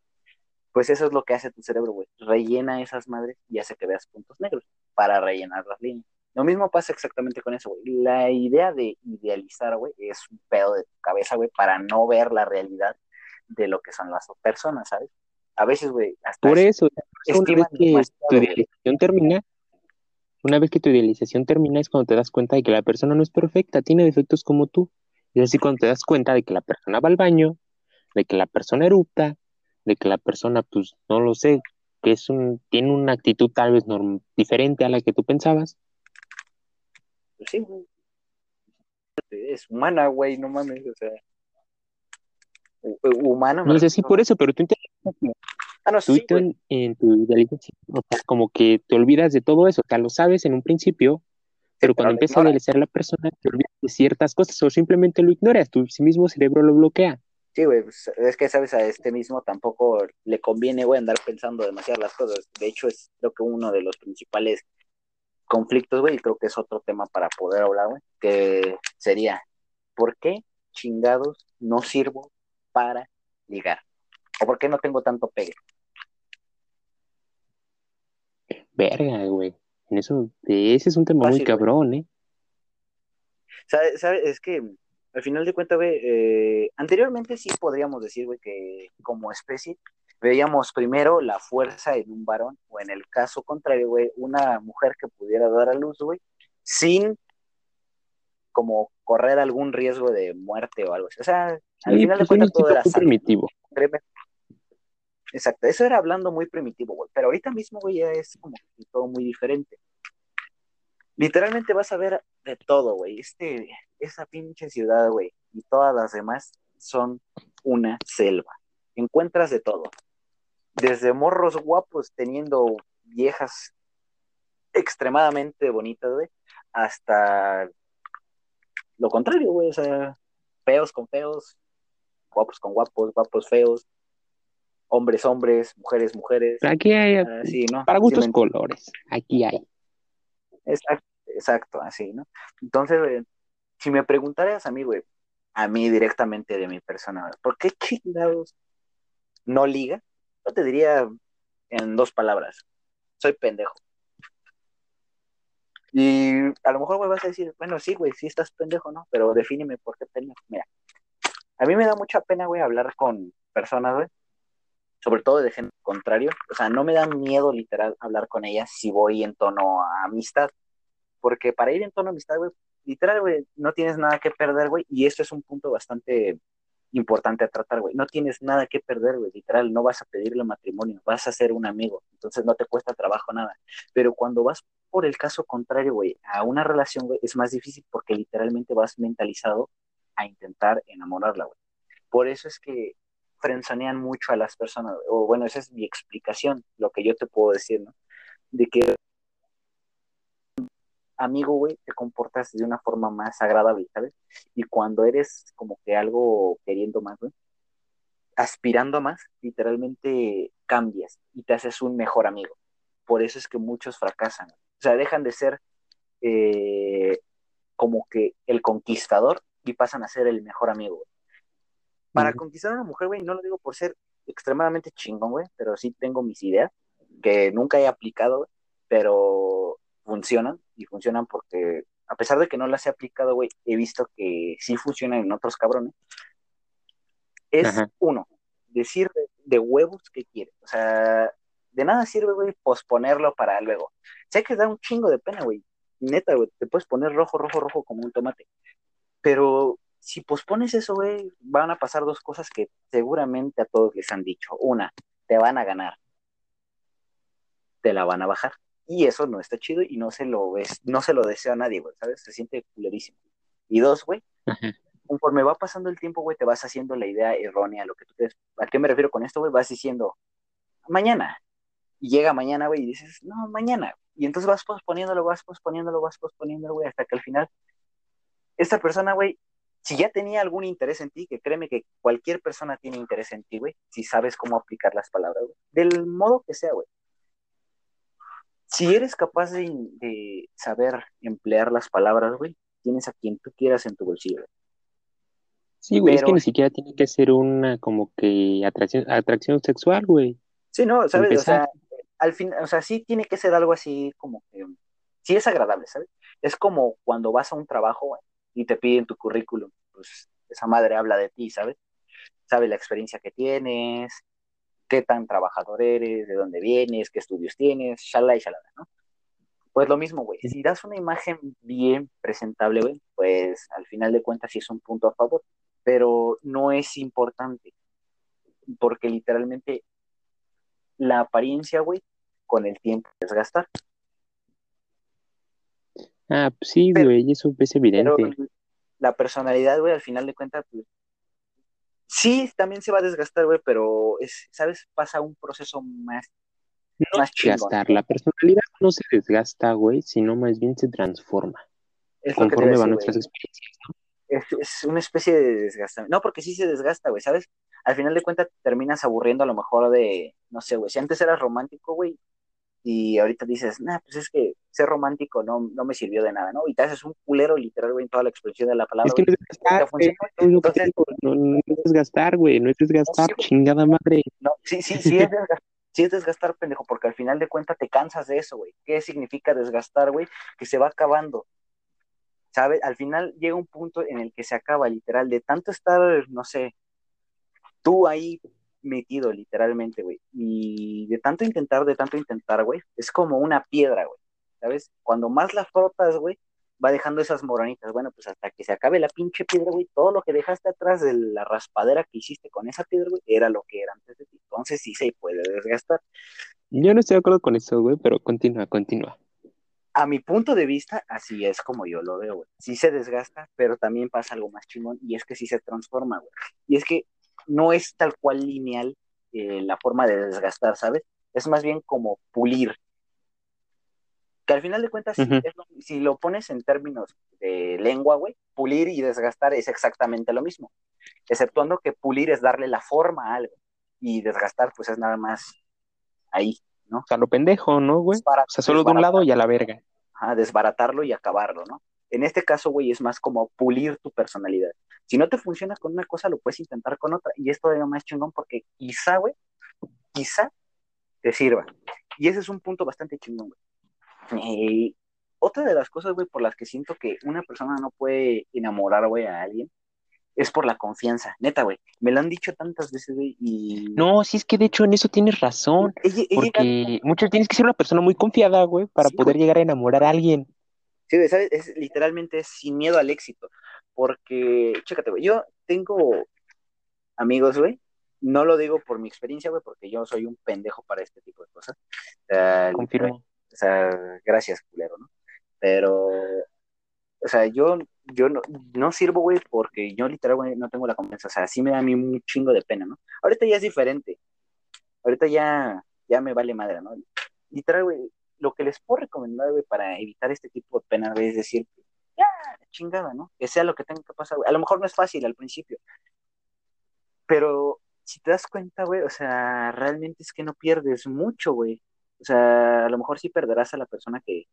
Pues eso es lo que hace tu cerebro, güey. Rellena esas madres y hace que veas puntos negros para rellenar las líneas. Lo mismo pasa exactamente con eso, güey. La idea de idealizar, güey, es un pedo de tu cabeza, güey, para no ver la realidad de lo que son las personas, ¿sabes? A veces, güey, hasta Por es- eso, una vez que tu idealización termina, una vez que tu idealización termina es cuando te das cuenta de que la persona no es perfecta, tiene defectos como tú. Es así cuando te das cuenta de que la persona va al baño, de que la persona erupta, de que la persona, pues, no lo sé, que es un, tiene una actitud tal vez norm- diferente a la que tú pensabas. Pues sí, güey. Es humana, güey, no mames, o sea. Hu- hu- Humana, me No sé si por eso, pero tú, Ah, no, tú sí, en, en tu idealización, o sea, como que te olvidas de todo eso, o sea, lo sabes en un principio, pero cuando empieza a idealizar a la persona, te olvidas de ciertas cosas o simplemente lo ignoras, tu mismo cerebro lo bloquea. Sí, güey, pues, es que, ¿sabes? A este mismo tampoco le conviene, güey, andar pensando demasiado las cosas. De hecho, es creo que uno de los principales conflictos, güey, y creo que es otro tema para poder hablar, güey, que sería, ¿por qué chingados no sirvo para ligar? ¿O por qué no tengo tanto pegue? Verga, güey. En eso, ese es un tema muy cabrón, ¿eh? ¿Sabes? Sabe, es que al final de cuentas, güey, eh, anteriormente sí podríamos decir, güey, que como especie veíamos primero la fuerza en un varón, o en el caso contrario, güey, una mujer que pudiera dar a luz, güey, sin como correr algún riesgo de muerte o algo así. O sea, al final de pues, cuentas todo era primitivo. Exacto, eso era hablando muy primitivo, güey, pero ahorita mismo, güey, ya es como todo muy diferente. Literalmente vas a ver de todo, güey. Este, esa pinche ciudad, güey, y todas las demás son una selva. Encuentras de todo. Desde morros guapos teniendo viejas extremadamente bonitas, güey, hasta lo contrario, güey, o sea, feos con feos, guapos con guapos, guapos feos, hombres hombres, mujeres mujeres. Aquí hay, así, ¿no? para gustos colores, aquí hay. Exacto. Exacto, así, ¿no? Entonces, si me preguntaras a mí, güey, a mí directamente de mi persona, ¿por qué chingados no liga? Yo te diría en dos palabras, soy pendejo. Y a lo mejor, güey, vas a decir, bueno, sí, güey, sí estás pendejo, ¿no? Pero defíneme por qué pendejo. Mira, a mí me da mucha pena, güey, hablar con personas, güey, sobre todo de gente contrario. O sea, no me da miedo literal hablar con ellas si voy en tono a amistad porque para ir en tono amistad, güey, literal, güey, no tienes nada que perder, güey, y esto es un punto bastante importante a tratar, güey. No tienes nada que perder, güey, literal, no vas a pedirle matrimonio, vas a ser un amigo, entonces no te cuesta trabajo nada. Pero cuando vas por el caso contrario, güey, a una relación, güey, es más difícil porque literalmente vas mentalizado a intentar enamorarla, güey. Por eso es que frenzonean mucho a las personas, o bueno, esa es mi explicación, lo que yo te puedo decir, ¿no? De que amigo, güey, te comportas de una forma más agradable, ¿sabes? Y cuando eres como que algo queriendo más, güey, aspirando a más, literalmente cambias y te haces un mejor amigo. Por eso es que muchos fracasan. O sea, dejan de ser eh, como que el conquistador y pasan a ser el mejor amigo. Güey. Para conquistar a una mujer, güey, no lo digo por ser extremadamente chingón, güey, pero sí tengo mis ideas que nunca he aplicado, güey, pero funcionan y funcionan porque, a pesar de que no las he aplicado, güey, he visto que sí funcionan en otros cabrones. Es uno, decir de, huevos que quieres. O sea, de nada sirve, güey, posponerlo para luego. Sé que da un chingo de pena, güey. Neta, güey, te puedes poner rojo, rojo, rojo como un tomate. Pero si pospones eso, güey, van a pasar dos cosas que seguramente a todos les han dicho. Una, te van a ganar. Te la van a bajar. Y eso no está chido y no se lo ves, no se lo desea a nadie, güey, ¿sabes? Se siente culerísimo. Y dos, güey, conforme va pasando el tiempo, güey, te vas haciendo la idea errónea, lo que tú crees. ¿A qué me refiero con esto, güey? Vas diciendo, mañana. Y llega mañana, güey, y dices, no, mañana. Y entonces vas posponiéndolo, vas posponiéndolo, vas posponiéndolo, güey, hasta que al final, esta persona, güey, si ya tenía algún interés en ti, que créeme que cualquier persona tiene interés en ti, güey, si sabes cómo aplicar las palabras, güey, del modo que sea, güey si eres capaz de, saber emplear las palabras, güey, tienes a quien tú quieras en tu bolsillo. Sí, güey, es que ni siquiera tiene que ser una como que atracción, atracción sexual, güey. Sí, no, ¿sabes? O sea, al fin, o sea, sí tiene que ser algo así como que, sí es agradable, ¿sabes? Es como cuando vas a un trabajo, güey, y te piden tu currículum, pues esa madre habla de ti, ¿sabes? Sabe la experiencia que tienes, qué tan trabajador eres, de dónde vienes, qué estudios tienes, shalala y shalala, ¿no? Pues lo mismo, güey. Si das una imagen bien presentable, güey, pues al final de cuentas sí es un punto a favor, pero no es importante, porque literalmente la apariencia, güey, con el tiempo desgastar. Ah, pues sí, güey, eso es evidente. la personalidad, güey, al final de cuentas, pues, Sí, también se va a desgastar, güey, pero es, ¿sabes? Pasa un proceso más, no más chingón. Desgastar. La personalidad no se desgasta, güey, sino más bien se transforma. Es conforme van nuestras experiencias, ¿no? Es, es una especie de desgastamiento. No, porque sí se desgasta, güey, ¿sabes? Al final de cuentas te terminas aburriendo a lo mejor de, no sé, güey, si antes eras romántico, güey, y ahorita dices, nah, pues es que ser romántico no, no me sirvió de nada, ¿no? Y te haces un culero literal, güey, en toda la expresión de la palabra, Es que no es desgastar, güey. No, no, Entonces- no, no es desgastar, güey. No es desgastar, No, sí, güey. chingada madre. No, sí, sí, sí es desgastar, sí es desgastar, pendejo, porque al final de cuentas te cansas de eso, güey. ¿Qué significa desgastar, güey? Que se va acabando. ¿Sabes? Al final llega un punto en el que se acaba, literal, de tanto estar, no sé, tú ahí metido, literalmente, güey. Y de tanto intentar, de tanto intentar, güey, es como una piedra, güey. ¿Sabes? Cuando más la frotas, güey, va dejando esas moronitas. Bueno, pues hasta que se acabe la pinche piedra, güey, todo lo que dejaste atrás de la raspadera que hiciste con esa piedra, güey, era lo que era antes de ti. Entonces sí se puede desgastar. Yo no estoy de acuerdo con eso, güey, pero continúa, continúa. A mi punto de vista, así es como yo lo veo, güey. Sí se desgasta, pero también pasa algo más chingón y es que sí se transforma, güey. Y es que no es tal cual lineal eh, la forma de desgastar, ¿sabes? Es más bien como pulir. Que al final de cuentas, lo- si lo pones en términos de lengua, güey, pulir y desgastar es exactamente lo mismo. Exceptuando que pulir es darle la forma a algo y desgastar, pues es nada más ahí, ¿no? O sea, lo pendejo, ¿no, güey? O sea, solo de un lado y a la verga. Ajá, desbaratarlo y acabarlo, ¿no? En este caso, güey, es más como pulir tu personalidad. Si no te funciona con una cosa, lo puedes intentar con otra. Y es todavía más chingón porque quizá, güey, quizá te sirva. Y ese es un punto bastante chingón, güey. Eh, otra de las cosas, güey, por las que siento que una persona no puede enamorar, güey, a alguien, es por la confianza. Neta, güey. Me lo han dicho tantas veces, güey, y... No, sí es que de hecho en eso tienes razón. He- he llegado- Porque mucho tienes que ser una persona muy confiada, güey, para Sí, poder güey. llegar a enamorar a alguien. Sí, ¿sabes? Es, literalmente es sin miedo al éxito. Porque, chécate, güey, yo tengo amigos, güey. No lo digo por mi experiencia, güey, porque yo soy un pendejo para este tipo de cosas. Literal- Confirmo. o sea, gracias, culero, ¿no? Pero, o sea, yo, yo no, no sirvo, güey, porque yo literal, güey, no tengo la confianza. O sea, sí me da a mí un chingo de pena, ¿no? Ahorita ya es diferente. Ahorita ya, ya me vale madre, ¿no? Literal, güey, lo que les puedo recomendar, güey, para evitar este tipo de penas, güey, es decir, ya, chingada, ¿no? Que sea lo que tenga que pasar, güey. A lo mejor no es fácil al principio, pero si te das cuenta, güey, o sea, realmente es que no pierdes mucho, güey. O sea, a lo mejor sí perderás a la persona que,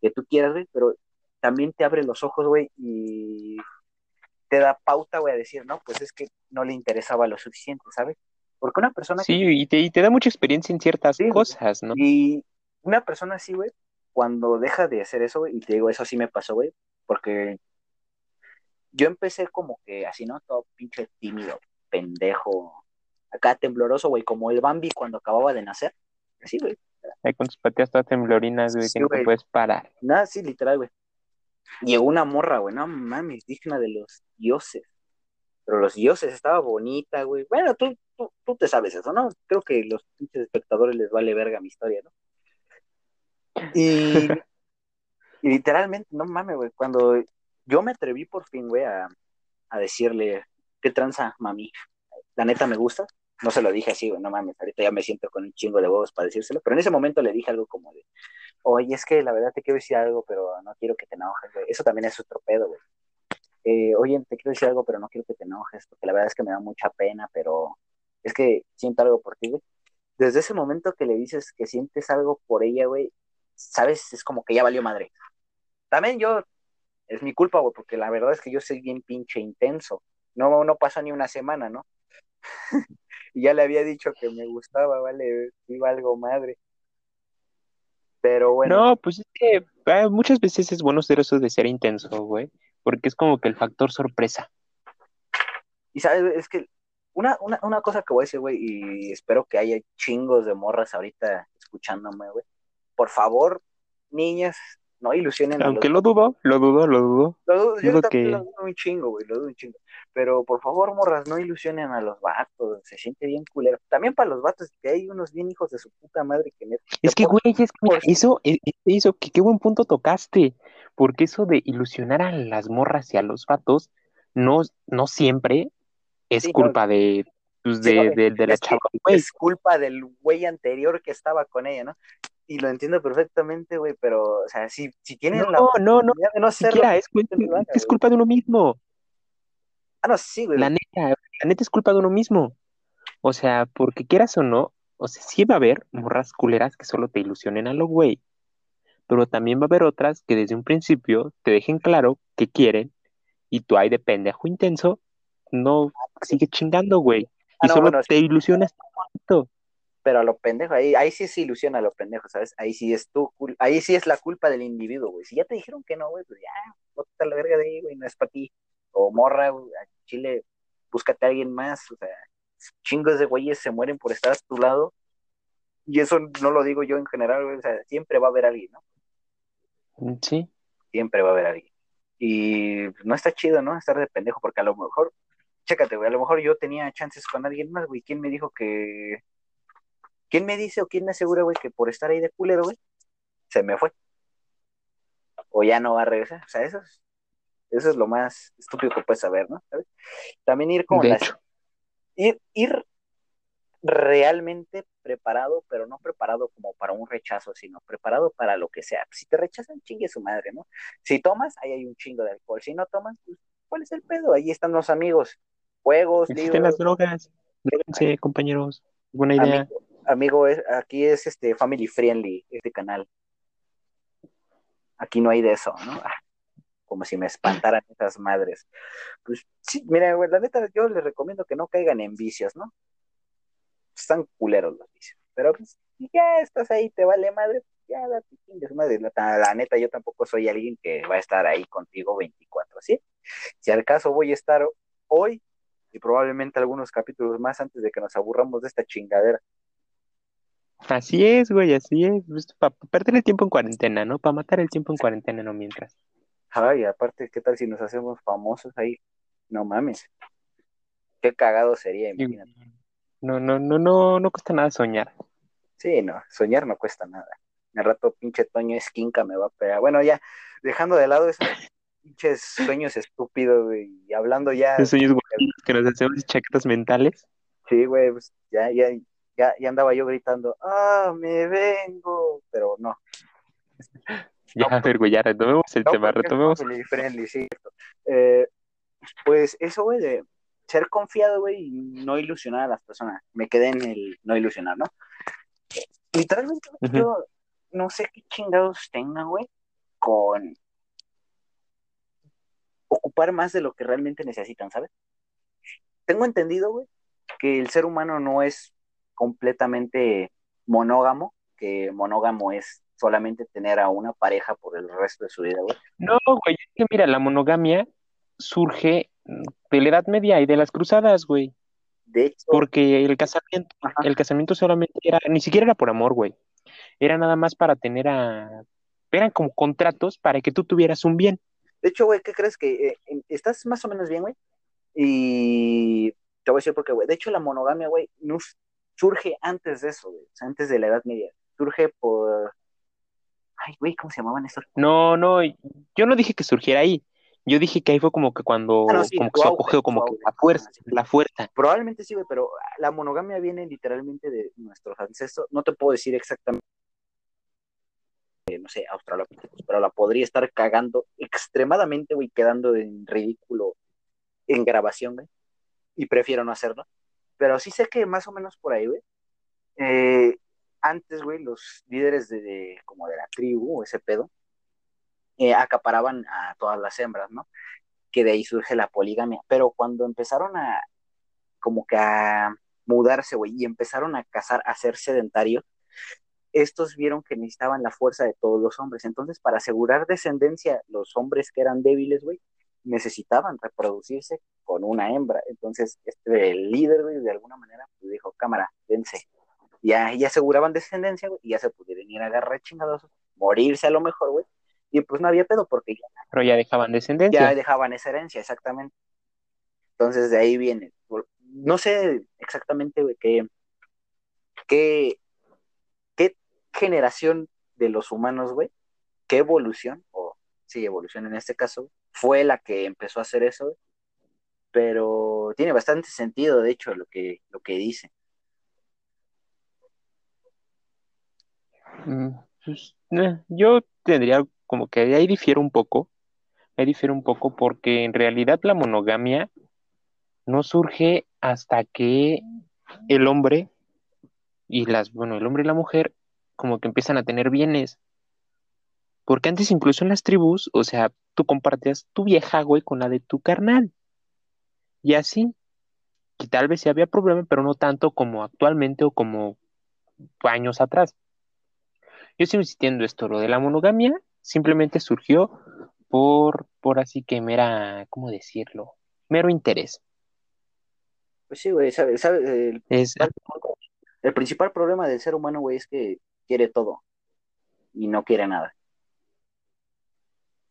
que tú quieras, güey, pero también te abre los ojos, güey, y te da pauta, güey, a decir, no, pues es que no le interesaba lo suficiente, ¿sabes? Porque una persona que Sí, y te, y te da mucha experiencia en ciertas Sí, cosas, ¿no? Y una persona así, güey, cuando deja de hacer eso, güey, y te digo, eso sí me pasó, güey, porque yo empecé como que así, ¿no? Todo pinche tímido, pendejo, acá tembloroso, güey, como el Bambi cuando acababa de nacer. Así, güey. Ahí con tus pateas todas temblorinas, güey, Sí, que no te puedes parar. Nada, sí, literal, güey. Llegó una morra, güey, no mames, digna de los dioses. Pero los dioses estaba bonita, güey. Bueno, tú, tú, tú te sabes eso, ¿no? Creo que los pinches espectadores les vale verga mi historia, ¿no? Y, y literalmente, no mames, güey, cuando yo me atreví por fin, güey, a, a decirle, ¿qué tranza, mami? La neta me gusta. No se lo dije así, güey, no mames, ahorita ya me siento con un chingo de huevos para decírselo, pero en ese momento le dije algo como de, oye, es que la verdad te quiero decir algo, pero no quiero que te enojes, güey. Eso también es otro pedo, güey. Eh, oye, te quiero decir algo, pero no quiero que te enojes, porque la verdad es que me da mucha pena, pero es que siento algo por ti, güey. Desde ese momento que le dices que sientes algo por ella, güey, sabes, es como que ya valió madre. También yo, es mi culpa, güey, porque la verdad es que yo soy bien pinche intenso. No, no pasó ni una semana, ¿no? y ya le había dicho que me gustaba, vale, iba algo madre. Pero bueno, No, pues es que ah, muchas veces es bueno ser eso de ser intenso, güey, porque es como que el factor sorpresa. y sabes, es que una, una, una cosa que voy a decir, güey, y espero que haya chingos de morras ahorita escuchándome, güey. Por favor, niñas, no ilusionen a Aunque los lo dudo, lo dudo, lo dudo. Lo dudo- yo Dudo también que- lo dudo un chingo, güey, lo dudo un chingo. Pero por favor, morras, no ilusionen a los vatos, se siente bien culero. También para los vatos, que hay unos bien hijos de su puta madre que neta. Es que, güey, es que por- eso, e- eso, que qué buen punto tocaste, porque eso de ilusionar a las morras y a los vatos no, no siempre es Sí, no. culpa de, pues, Sí, de, no, de, de la es que chava, güey. es culpa del güey anterior que estaba con ella, ¿no? Y lo entiendo perfectamente, güey, pero, o sea, si, si tienen No, la no, no, de no hacerlo, siquiera, es, hagan, es culpa de uno mismo. Ah, no, sí, güey. La neta, la neta es culpa de uno mismo. O sea, porque quieras o no, o sea, sí va a haber morras culeras que solo te ilusionen a lo güey, pero también va a haber otras que desde un principio te dejen claro que quieren y tú ahí de pendejo intenso no sigue chingando, güey. Ah, Y no, solo bueno, te ilusionas tanto. Pero a lo pendejo, ahí, ahí sí se ilusiona a lo pendejo, ¿sabes? Ahí sí es tu cul- ahí sí es la culpa del individuo, güey. Si ya te dijeron que no, güey, pues ya, bótate a la verga de ahí, güey, no es para ti. O morra, güey, a Chile, búscate a alguien más, o sea, chingos de güeyes se mueren por estar a tu lado. Y eso no lo digo yo en general, güey, o sea, siempre va a haber alguien, ¿no? Sí, Siempre va a haber alguien. Y no está chido, ¿no? Estar de pendejo, porque a lo mejor, chécate, güey, a lo mejor yo tenía chances con alguien más, güey. ¿Quién me dijo que... ¿Quién me dice o quién me asegura, güey, que por estar ahí de culero, güey, se me fue? O ya no va a regresar. O sea, eso es, eso es lo más estúpido que puedes saber, ¿no? ¿Sabes? También ir con las... Ir, ir realmente preparado, pero no preparado como para un rechazo, sino preparado para lo que sea. Si te rechazan, chingue su madre, ¿no? Si tomas, ahí hay un chingo de alcohol. Si no tomas, pues, ¿cuál es el pedo? Ahí están los amigos. Juegos, Existen libros. las drogas. Dróguense, compañeros. Buena idea. Amigo, amigo es, aquí es este family friendly, este canal. Aquí no hay de eso, ¿no? Ah, Como si me espantaran esas madres. Pues sí, mira, la neta, yo les recomiendo que no caigan en vicios, ¿no? Están culeros los vicios. Pero pues, si ya estás ahí, te vale madre, ya date madre. La, la neta, yo tampoco soy alguien que va a estar ahí contigo 24, ¿sí? Si al caso voy a estar hoy y probablemente algunos capítulos más antes de que nos aburramos de esta chingadera. Así es, güey, así es. Para perder el tiempo en cuarentena, ¿no? Para matar el tiempo en cuarentena, no mientras. Ay, aparte, ¿qué tal si nos hacemos famosos ahí? No mames. Qué cagado sería, imagínate. No, no, no, no, no cuesta nada soñar. Sí, no, soñar no cuesta nada. Al rato pinche Toño Esquinca me va a pegar. Bueno, ya, dejando de lado esos pinches sueños estúpidos, güey, y hablando ya. Esos sueños que nos hacemos chaquetas mentales. Sí, güey, pues ya, ya, ya, ya andaba yo gritando, ah, me vengo, pero no. Ya, a ver, güey, ya retomemos el No, tema, retomemos. friendly, sí. Eh, pues eso, güey, de ser confiado, güey, y no ilusionar a las personas. Me quedé en el no ilusionar, ¿no? Literalmente, yo no sé qué chingados tengan, güey, con ocupar más de lo que realmente necesitan, ¿sabes? Tengo entendido, güey, que el ser humano no es completamente monógamo, que monógamo es solamente tener a una pareja por el resto de su vida, güey. No, güey, es que mira, la monogamia surge de la Edad Media y de las cruzadas, güey. De hecho, Porque el casamiento, ajá, el casamiento solamente era, ni siquiera era por amor, güey. Era nada más para tener a, eran como contratos para que tú tuvieras un bien. de hecho, güey, ¿qué crees que eh, estás más o menos bien, güey? Y te voy a decir por qué, güey. De hecho, la monogamia, güey, no surge antes de eso, güey. O sea, antes de la Edad Media. Surge por... Ay, güey, ¿cómo se llamaban estos? No, no, yo no dije que surgiera ahí. Yo dije que ahí fue como que cuando, Ah, no, sí, como que su apogeo, como que la fuerza, la fuerza. Probablemente sí, güey, pero la monogamia viene literalmente de nuestros ancestros. No te puedo decir exactamente, eh, no sé, australopithecus, pero la podría estar cagando extremadamente, güey, quedando en ridículo en grabación, güey. Y prefiero no hacerlo. Pero sí sé que más o menos por ahí, güey. eh, antes, güey, los líderes de, como de la tribu, ese pedo, eh, acaparaban a todas las hembras, ¿no? Que de ahí surge la poligamia. Pero cuando empezaron a, como que a mudarse, güey, y empezaron a cazar, a ser sedentarios, estos vieron que necesitaban la fuerza de todos los hombres. Entonces, para asegurar descendencia, los hombres que eran débiles, güey, necesitaban reproducirse con una hembra. Entonces, este el líder, güey, de alguna manera, pues dijo, cámara, dense. Ya, ya aseguraban descendencia, güey, y ya se pudieron ir a agarrar chingadosos, morirse a lo mejor, güey. Y pues no había pedo porque ya Pero ya dejaban ya descendencia. dejaban esa herencia, exactamente. Entonces de ahí viene. No sé exactamente güey, qué, qué, qué generación de los humanos, güey, qué evolución, o sí, evolución en este caso, fue la que empezó a hacer eso, pero tiene bastante sentido, de hecho, lo que, lo que dice. Mm, pues, eh, yo tendría como que ahí difiero un poco, ahí difiero un poco porque en realidad la monogamia no surge hasta que el hombre y las, bueno, el hombre y la mujer como que empiezan a tener bienes. Porque antes incluso en las tribus, o sea, tú compartías tu vieja, güey, con la de tu carnal. Y así. Y tal vez sí había problema, pero no tanto como actualmente o como años atrás. Yo estoy insistiendo esto, lo de la monogamia simplemente surgió por, por así que mera, ¿cómo decirlo? Mero interés. Pues sí, güey, ¿sabes? Es, el principal problema del ser humano, güey, es que quiere todo y no quiere nada.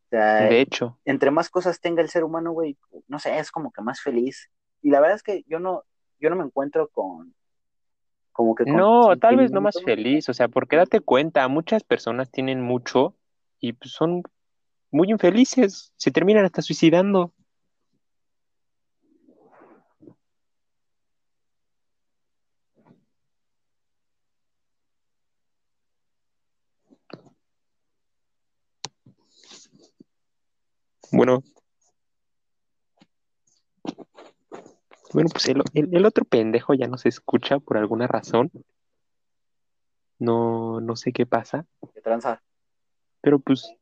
Sea, de hecho, entre más cosas tenga el ser humano, güey, no sé, es como que más feliz. Y la verdad es que yo no, yo no me encuentro con, como que con no, tal vez no más feliz, o sea, porque date cuenta, muchas personas tienen mucho y pues, son muy infelices, se terminan hasta suicidando. Bueno, bueno, pues el, el- el otro pendejo ya no se escucha por alguna razón. No, no sé qué pasa, ¿Qué tranza? pero pues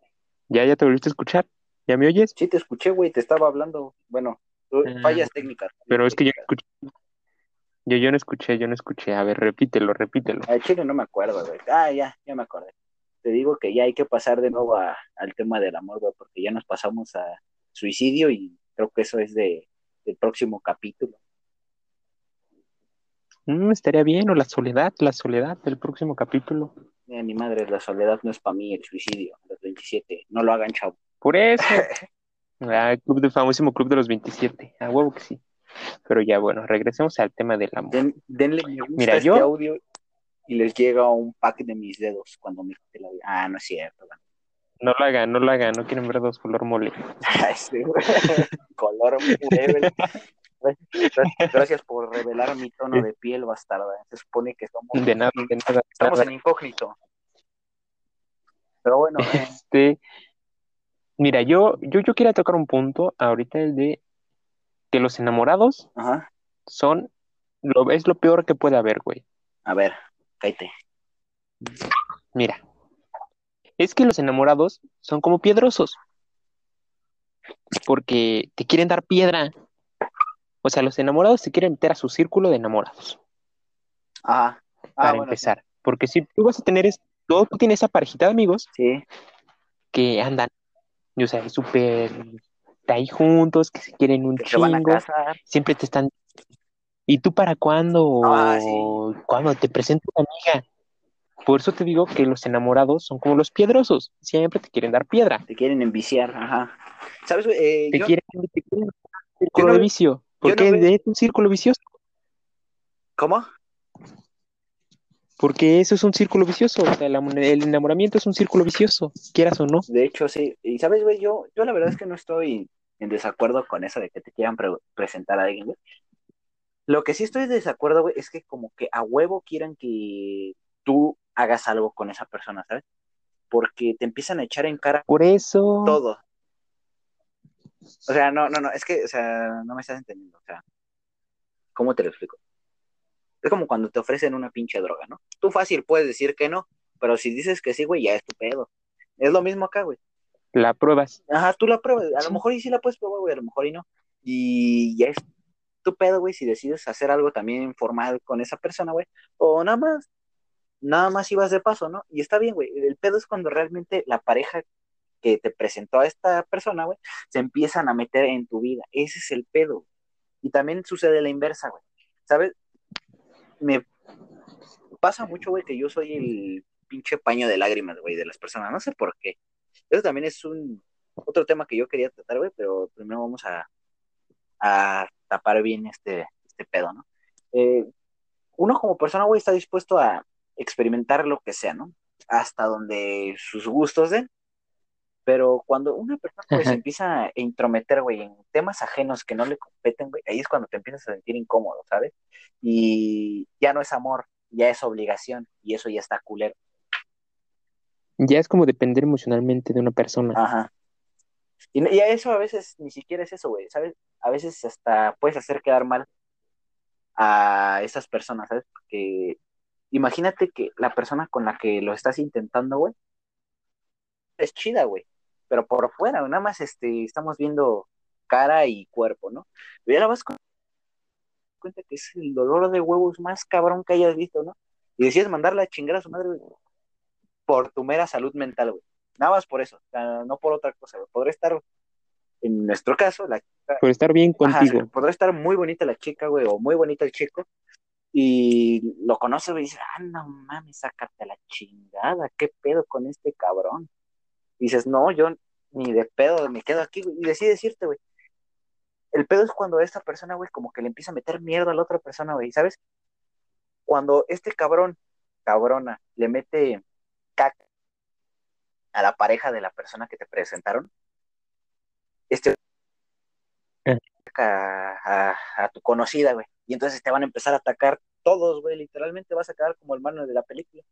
ya, ya te volviste a escuchar. ¿Ya me oyes? Sí, te escuché, güey, te estaba hablando. Bueno, Ah, fallas técnicas. pero es que yo escuché, yo, yo no escuché, yo no escuché. A ver, repítelo, repítelo. Chile no me acuerdo, güey. Ah, ya, ya me acordé. Te digo que ya hay que pasar de nuevo a- al tema del amor, güey, porque ya nos pasamos a suicidio y creo que eso es de, del próximo capítulo. Mm, estaría bien, o la soledad, la soledad del próximo capítulo. Mira, mi madre, la soledad no es para mí, el suicidio, los 27. No lo hagan, chavo. Por eso, ah, el club del famosísimo club de los 27. A huevo que sí. Pero ya, bueno, regresemos al tema del amor. Den- denle me gusta Mira, a este yo- audio y les llega un pack de mis dedos cuando me quite la vida. Ah, no es cierto, güey. No lo hagan, no lo hagan, no quieren ver dos color mole. Güey. Color forever. Gracias- Gracias por revelar mi tono de piel, bastarda. Se supone que somos, De nada, de nada, estamos en incógnito. Pero bueno, eh, Este, mira, yo, yo, yo quería tocar un punto ahorita, el de que los enamorados ajá. son, lo, es lo peor que puede haber, güey. A ver, cállate. Mira, es que los enamorados son como piedrosos, porque te quieren dar piedra. O sea, los enamorados se quieren meter a su círculo de enamorados, Ajá. Ah, para bueno, empezar. Porque si tú vas a tener, es, tú, tú tienes esa parejita de amigos Sí. que andan, o sea, súper ahí juntos, que se quieren un Que se van a chingo, casar. siempre te están... ¿Y tú para cuándo? Ah, sí. ¿Cuándo te presento una amiga? Por eso te digo que los enamorados son como los piedrosos, siempre te quieren dar piedra, Te quieren enviciar, ajá. ¿Sabes, güey? Eh, te yo- quieren, te quieren un círculo no- de vicio, no porque veo- de un círculo vicioso, ¿Cómo? porque eso es un círculo vicioso, o sea, el, am- el enamoramiento es un círculo vicioso, quieras o no. De hecho, sí. Y sabes, güey, yo, yo la verdad es que no estoy en desacuerdo con eso de que te quieran pre- presentar a alguien, güey. Lo que sí estoy en desacuerdo, güey, es que como que a huevo quieran que tú hagas algo con esa persona, ¿sabes? Porque te empiezan a echar en cara Por eso, todo. O sea, no, no, no, es que, o sea, no me estás entendiendo, o sea, ¿cómo te lo explico? Es como cuando te ofrecen una pinche droga, ¿no? Tú fácil puedes decir que no, pero si dices que sí, güey, ya es tu pedo. Es lo mismo acá, güey. la pruebas. Ajá, tú la pruebas. A Sí. lo mejor y sí la puedes probar, güey, a lo mejor y no. Y ya es tu pedo, güey, si decides hacer algo también formal con esa persona, güey. O nada más, nada más ibas de paso, ¿no? Y está bien, güey. El pedo es cuando realmente la pareja que te presentó a esta persona, güey, se empiezan a meter en tu vida. Ese es el pedo. Y también sucede la inversa, güey. ¿Sabes? Me pasa mucho, güey, que yo soy el pinche paño de lágrimas, güey, de las personas. No sé por qué. Eso también es un otro tema que yo quería tratar, güey, pero primero vamos a, a tapar bien este, este pedo, ¿no? Eh, uno como persona, güey, está dispuesto a experimentar lo que sea, ¿no? Hasta donde sus gustos den. Pero cuando una persona Ajá. empieza a intrometer, güey, en temas ajenos que no le competen, güey, ahí es cuando te empiezas a sentir incómodo, ¿sabes? Y ya no es amor, ya es obligación, y eso ya está culero. Ya es como depender emocionalmente de una persona. Ajá. Y, eso a veces ni siquiera es eso, güey, ¿sabes? A veces hasta puedes hacer quedar mal a esas personas, ¿sabes? Porque imagínate que la persona con la que lo estás intentando, güey, es chida, güey, pero por fuera, nada más este, estamos viendo cara y cuerpo, ¿no? Pero ya la vas con cuenta que es el dolor de huevos más cabrón que hayas visto, ¿no? Y decides mandarla a chingar a su madre, güey, por tu mera salud mental, güey. Nada más por eso, o sea, no por otra cosa. Podría estar, en nuestro caso, la chica, Por estar bien ajá, contigo. podría estar muy bonita la chica, güey, o muy bonito el chico, y lo conoce, güey, y dice, ah, no mames, sácate a la chingada, qué pedo con este cabrón. Y dices, no, yo ni de pedo me quedo aquí, güey, y decide decirte, güey. El pedo es cuando esta persona, güey, como que le empieza a meter mierda a la otra persona, güey, ¿sabes? Cuando este cabrón, cabrona, le mete caca a la pareja de la persona que te presentaron, este Eh. a, a, a tu conocida, güey. Y entonces te van a empezar a atacar todos, güey. Literalmente vas a quedar como el mano de la película.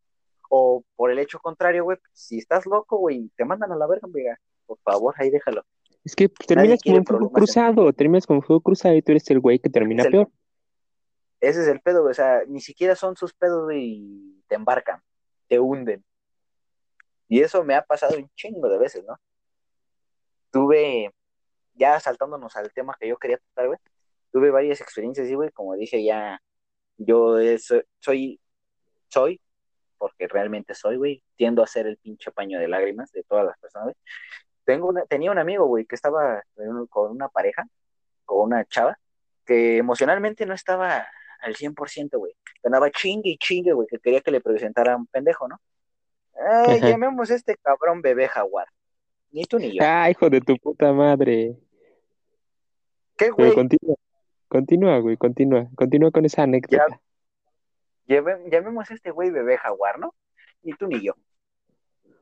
O por el hecho contrario, güey, si estás loco, güey, te mandan a la verga, güey. Por favor, ahí déjalo. Es que terminas como en fuego cruzado, terminas como en fuego cruzado y tú eres el güey que termina Es el- peor. Ese es el pedo, güey. O sea, ni siquiera son sus pedos, güey, y te embarcan, te hunden. Y eso me ha pasado un chingo de veces, ¿no? Tuve, ya saltándonos al tema que yo quería tratar, güey, tuve varias experiencias, güey, como dije, ya, yo soy, soy, porque realmente soy, güey, tiendo a ser el pinche paño de lágrimas de todas las personas, güey. Tengo una, tenía un amigo, güey, que estaba con una pareja, con una chava, que emocionalmente no estaba al 100%, güey. Andaba chingue y chingue, güey, que quería que le presentara un pendejo, ¿no? Ay, llamemos a este cabrón bebé jaguar. Ni tú ni yo. Ah, hijo de tu puta madre. ¿Qué, Pero güey? continúa, continúa, güey, continúa, continúa con esa anécdota. Llame- llamemos a este güey bebé jaguar, ¿no? Ni tú ni yo.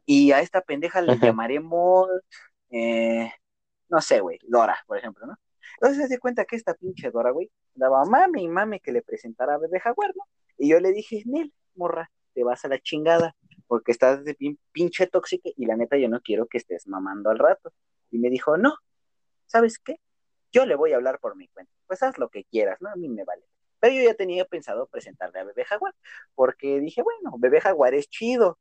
Y a esta pendeja le llamaremos, eh, no sé, güey, Dora, por ejemplo, ¿no? Entonces se cuenta que esta pinche Dora, güey, daba mami y mami que le presentara a bebé jaguar, ¿no? Y yo le dije, Nel, morra, te vas a la chingada, porque estás de pin- pinche tóxica y la neta yo no quiero que estés mamando al rato. Y me dijo, no, ¿sabes qué? Yo le voy a hablar por mi cuenta. Pues haz lo que quieras, ¿no? A mí me vale. Pero yo ya tenía pensado presentarle a Bebé Jaguar, porque dije, bueno, Bebé Jaguar es chido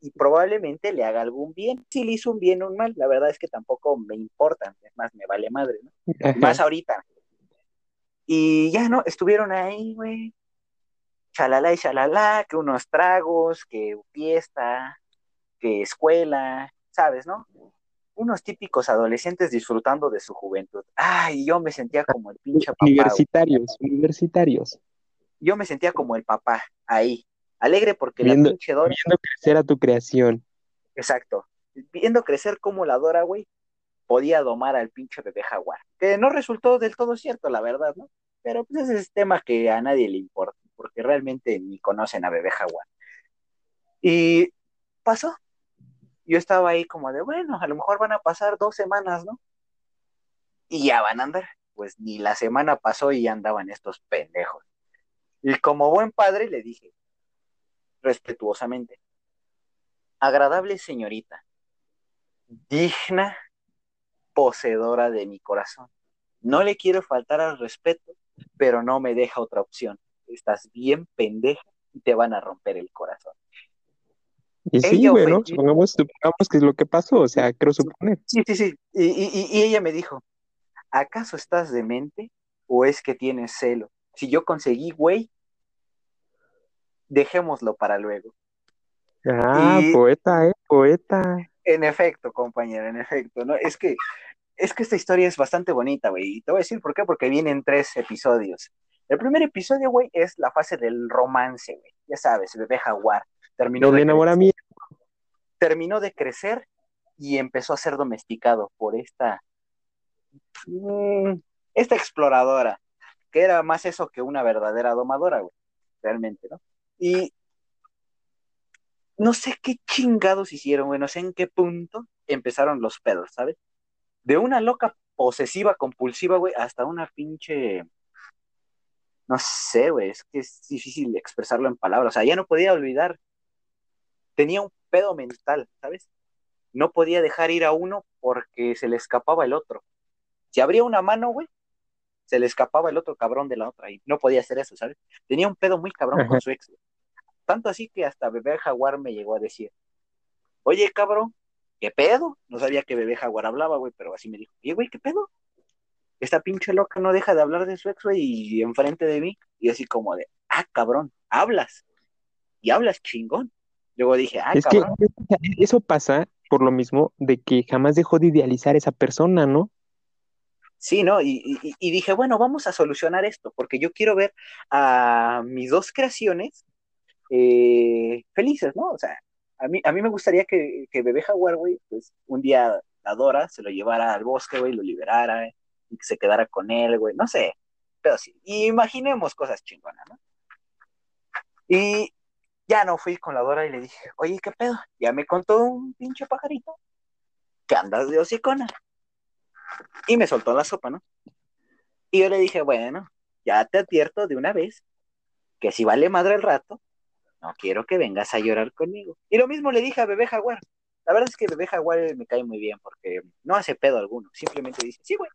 y probablemente le haga algún bien. Si le hizo un bien o un mal, la verdad es que tampoco me importa, es más, me vale madre, ¿no? Ajá. Más ahorita. Y ya, ¿no? Estuvieron ahí, güey. Chalala y chalala, que unos tragos, que fiesta, que escuela, ¿sabes, no? Unos típicos adolescentes disfrutando de su juventud. Ay, yo me sentía como el pinche papá. güey. Universitarios, universitarios, Yo me sentía como el papá, ahí. Alegre porque Viendo- la pinche Dora, viendo crecer a tu creación. exacto. Viendo crecer como la Dora, güey, podía domar al pinche bebé jaguar. Que no resultó del todo cierto, la verdad, ¿no? Pero pues ese es tema que a nadie le importa, porque realmente ni conocen a bebé jaguar. Y pasó. Yo estaba ahí como de, bueno, a lo mejor van a pasar dos semanas, ¿no? Y ya van a andar. Pues ni la semana pasó y ya andaban estos pendejos. Y como buen padre le dije, respetuosamente, agradable señorita, digna, poseedora de mi corazón. No le quiero faltar al respeto, pero no me deja otra opción. Estás bien pendeja y te van a romper el corazón. Y sí, Ella güey, ¿no? ofendió. Supongamos, supongamos que es lo que pasó, o sea, quiero suponer. Sí, sí, sí. Y, y- y ella me dijo, ¿acaso estás demente o es que tienes celo? Si yo conseguí, güey, dejémoslo para luego. Ah, Y- poeta, eh, poeta. En efecto, compañero, en efecto, ¿no? Es que, es que esta historia es bastante bonita, güey. Y te voy a decir por qué, porque vienen tres episodios. El primer episodio, güey, es la fase del romance, güey. Ya sabes, bebé jaguar. Terminó de, enamoramiento. terminó de crecer y empezó a ser domesticado por esta, mm, esta exploradora, que era más eso que una verdadera domadora, güey, realmente, ¿no? Y no sé qué chingados hicieron, güey, no sé en qué punto empezaron los pedos, ¿sabes? De una loca posesiva, compulsiva, güey, hasta una pinche, no sé, güey, es que es difícil expresarlo en palabras, o sea, ya no podía olvidar, tenía un pedo mental, ¿sabes? No podía dejar ir a uno porque se le escapaba el otro. Si abría una mano, güey, se le escapaba el otro cabrón de la otra y no podía hacer eso, ¿sabes? Tenía un pedo muy cabrón con su ex. Tanto así que hasta Bebé Jaguar me llegó a decir, oye, cabrón, ¿qué pedo? No sabía que Bebé Jaguar hablaba, güey, pero así me dijo, oye, güey, ¿qué pedo? Esta pinche loca no deja de hablar de su ex, güey, y enfrente de mí, y así como de, ah, cabrón, hablas, y hablas chingón. Luego dije, ah, es cabrón. que eso pasa por lo mismo de que jamás dejó de idealizar a esa persona, ¿no? Sí, ¿no? Y, y, dije, bueno, vamos a solucionar esto, porque yo quiero ver a mis dos creaciones eh, felices, ¿no? O sea, a mí, a mí me gustaría que, que Bebé Jaguar, güey, pues un día la Dora se lo llevara al bosque, güey, lo liberara, que se quedara con él, güey, no sé, pero sí, imaginemos cosas chingonas, ¿no? Y ya no fui con la Dora y le dije, oye, ¿qué pedo? Ya me contó un pinche pajarito que andas de hocicona. Y me soltó la sopa, ¿no? Y yo le dije, bueno, ya te advierto de una vez que si vale madre el rato, no quiero que vengas a llorar conmigo. Y lo mismo le dije a Bebé Jaguar. La verdad es que Bebé Jaguar me cae muy bien porque no hace pedo alguno. Simplemente dice, sí, güey.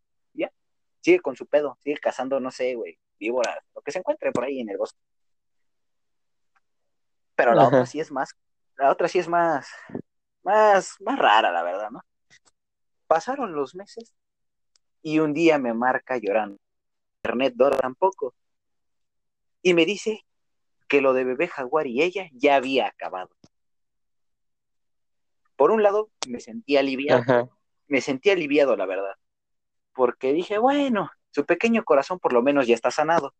Sigue con su pedo, sigue cazando, no sé, güey, víboras, lo que se encuentre por ahí en el bosque. Pero la otra sí es más, la otra sí es más, más, más rara, la verdad, ¿no? Pasaron los meses y un día me marca llorando. Internet Dora tampoco. Y me dice que lo de bebé jaguar y ella ya había acabado. Por un lado, me sentí aliviado. Me sentí aliviado, la verdad. Porque dije, bueno, su pequeño corazón por lo menos ya está sanado.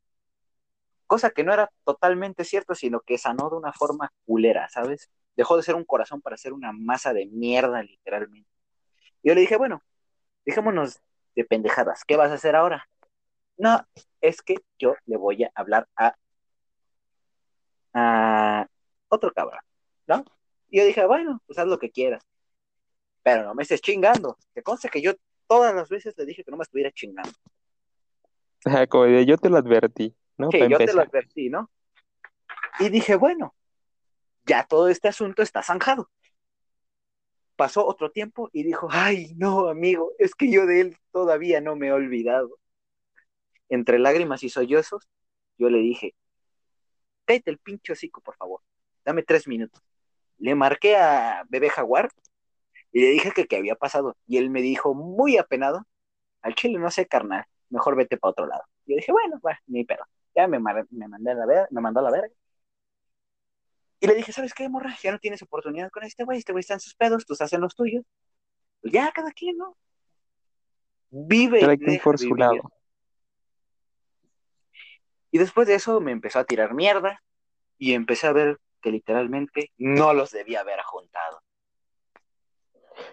Cosa que no era totalmente cierto, sino que sanó de una forma culera, ¿sabes? Dejó de ser un corazón para ser una masa de mierda, literalmente. Yo le dije, bueno, dejémonos de pendejadas. ¿Qué vas a hacer ahora? No, es que yo le voy a hablar a, a otro cabrón, ¿no? Y yo dije, bueno, pues haz lo que quieras. Pero no me estés chingando. Te consta que yo todas las veces le dije que no me estuviera chingando. Como yo te lo advertí, ¿no? Sí, yo te lo advertí, ¿no? Y dije, bueno, ya todo este asunto está zanjado. Pasó otro tiempo y dijo, ay, no, amigo, es que yo de él todavía no me he olvidado. Entre lágrimas y sollozos, yo le dije, vete el pinche hocico, por favor, dame tres minutos. Le marqué a Bebé Jaguar y le dije que qué había pasado. Y él me dijo, muy apenado, al chile no sé, carnal, mejor vete para otro lado. Y yo dije, bueno, va, ni pedo. Ya me, me, mandé a la verga, me mandó a la verga. Y le dije, ¿sabes qué, morra? Ya no tienes oportunidad con este güey, este güey está en sus pedos, tú estás en los tuyos. Pues ya, cada quien, ¿no? Vive. por su lado. Y después de eso me empezó a tirar mierda y empecé a ver que literalmente no los debía haber juntado.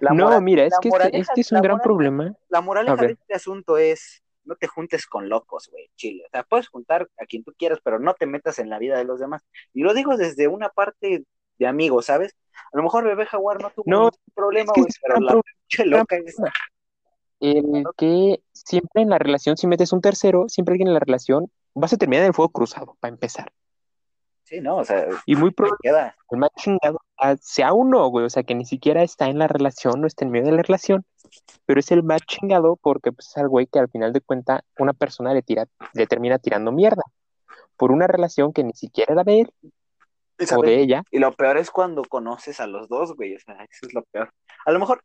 No, mira, es que este, este, es un gran problema. La moraleja de este asunto es no te juntes con locos, güey, chile. O sea, puedes juntar a quien tú quieras, pero no te metas en la vida de los demás. Y lo digo desde una parte de amigos, ¿sabes? A lo mejor Bebé Jaguar no tuvo ningún problema, güey, pero la pinche loca es... El que siempre en la relación, si metes un tercero, siempre alguien en la relación, vas a terminar en el fuego cruzado, para empezar. Sí, no, o sea, y muy pronto el más chingado sea uno, güey, o sea, que ni siquiera está en la relación, no está en medio de la relación, pero es el más chingado porque pues, es el güey que al final de cuentas una persona le, tira, le termina tirando mierda por una relación que ni siquiera era de él o de ella. Y lo peor es cuando conoces a los dos, güey, o sea, eso es lo peor. A lo mejor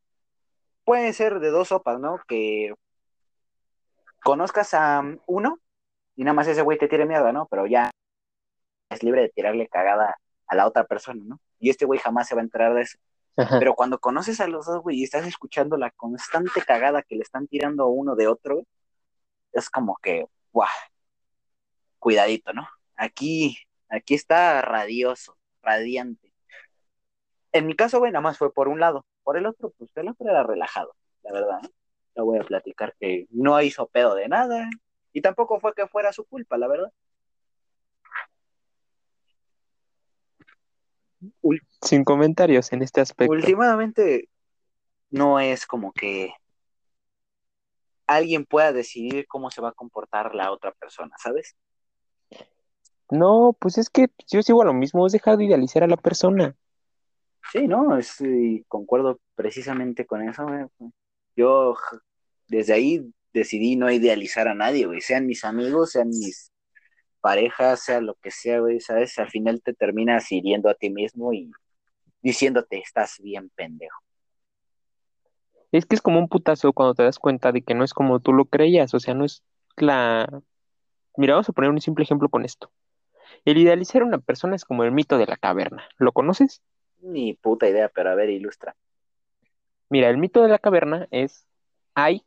puede ser de dos sopas, ¿no? Que conozcas a uno y nada más ese güey te tire mierda, ¿no? Pero ya es libre de tirarle cagada a la otra persona, ¿no? Y este güey jamás se va a enterar de eso. Pero cuando conoces a los dos, güey, y estás escuchando la constante cagada que le están tirando uno de otro, es como que, guau, cuidadito, ¿no? Aquí, aquí está radioso, radiante. En mi caso, güey, nada más fue por un lado. Por el otro, pues el otro era relajado, la verdad. ¿no? Le voy a platicar que no hizo pedo de nada. Y tampoco fue que fuera su culpa, la verdad. Sin comentarios en este aspecto. Últimamente no es como que alguien pueda decidir cómo se va a comportar la otra persona, ¿sabes? No, pues es que yo sigo a lo mismo, es dejar de idealizar a la persona. Sí, no, es, y concuerdo precisamente con eso, güey. Yo desde ahí decidí no idealizar a nadie, güey, sean mis amigos, sean mis parejas, sea lo que sea, güey, ¿sabes? Al final te terminas hiriendo a ti mismo y diciéndote, estás bien pendejo. Es que es como un putazo cuando te das cuenta de que no es como tú lo creías, o sea, no es la... Mira, vamos a poner un simple ejemplo con esto. El idealizar a una persona es como el mito de la caverna. ¿Lo conoces? Ni puta idea, pero a ver, ilustra. Mira, el mito de la caverna es, hay,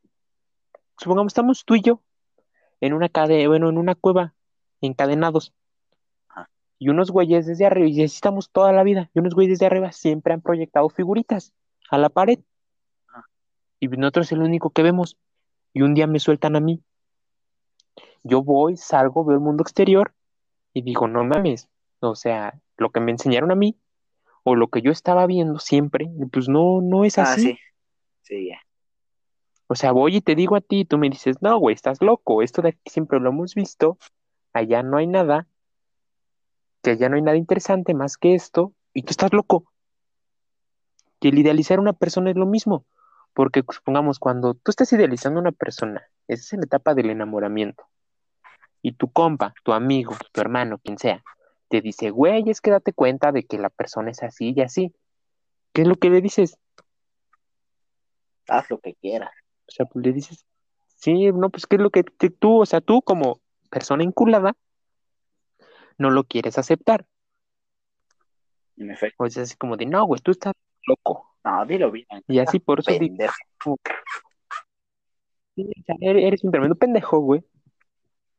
supongamos, estamos tú y yo en una cade, bueno, en una cueva, encadenados, Ajá. y unos güeyes desde arriba, y así estamos toda la vida, y unos güeyes desde arriba siempre han proyectado figuritas a la pared, Ajá. y nosotros es el único que vemos, y un día me sueltan a mí. Yo voy, salgo, veo el mundo exterior, y digo, no mames, o sea, lo que me enseñaron a mí, o lo que yo estaba viendo siempre, pues no, no es Ah, así. sí, sí, ya. O sea, voy y te digo a ti, y tú me dices, no, güey, estás loco, esto de aquí siempre lo hemos visto, allá no hay nada, que allá no hay nada interesante más que esto, y tú estás loco. Que el idealizar a una persona es lo mismo, porque supongamos, cuando tú estás idealizando a una persona, esa es la etapa del enamoramiento, y tu compa, tu amigo, tu hermano, quien sea, te dice, güey, es que date cuenta de que la persona es así y así. ¿Qué es lo que le dices? Haz lo que quieras. O sea, pues le dices, sí, no, pues qué es lo que te- tú, o sea, tú como persona inculada, no lo quieres aceptar. En efecto. O sea, así como de, no, güey, tú estás loco. No, dilo bien. Y así por eso Pendejo. sea, eres, un tremendo pendejo, güey.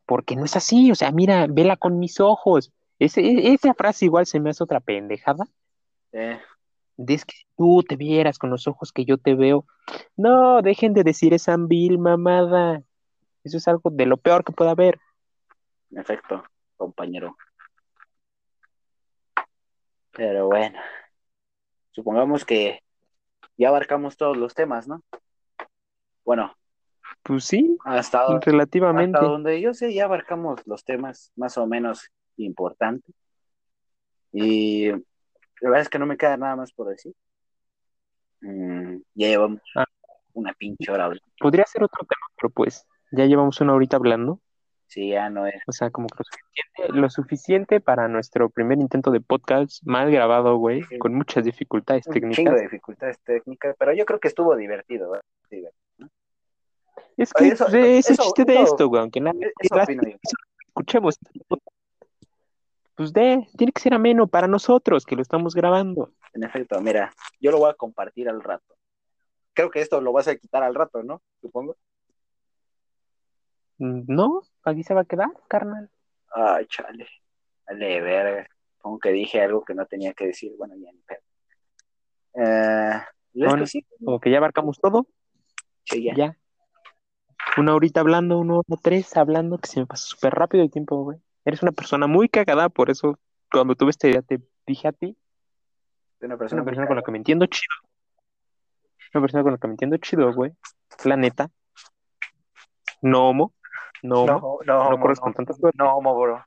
Porque no es así, o sea, mira, vela con mis ojos. Ese, e- esa frase igual se me hace otra pendejada. Eh, De es que si tú te vieras con los ojos que yo te veo. No, dejen de decir esa vil mamada. Eso es algo de lo peor que pueda haber. En efecto, compañero. Pero bueno, supongamos que ya abarcamos todos los temas, ¿no? Bueno, Pues sí, hasta, hasta relativamente. donde yo sé, ya abarcamos los temas más o menos importantes. Y la verdad es que no me queda nada más por decir. Mm, ya llevamos Ah. una pinche hora hablando. Podría ser otro tema, pero pues ya llevamos una horita hablando. Sí, ya no es. O sea, como que lo suficiente, lo suficiente para nuestro primer intento de podcast mal grabado, güey, Sí. con muchas dificultades Un chingo técnicas. de dificultades técnicas, pero yo creo que estuvo divertido, ¿verdad? Sí, ¿verdad? Es que Eso- el eso- chiste de esto, güey, aunque nada, yo. escuchemos. Pues de, tiene que ser ameno para nosotros que lo estamos grabando. En efecto, mira, yo lo voy a compartir al rato. Creo que esto lo vas a quitar al rato, ¿no? Supongo. No, aquí se va a quedar, carnal. Ay, chale. Dale, verga. Supongo que dije algo que no tenía que decir. Bueno, ya ni pedo. Eh, ¿ves Bueno. que sí? Como que ya abarcamos todo, Sí, ya. ya. Una horita hablando, una hora tres hablando, que se me pasó súper rápido el tiempo, güey. Eres una persona muy cagada, por eso cuando tuve esta idea te dije a ti, una persona una persona con la que me entiendo chido. Una persona con la que me entiendo chido, güey. La neta. No homo. No. No, no, No corres no, con tanta suerte. no, homo, bro.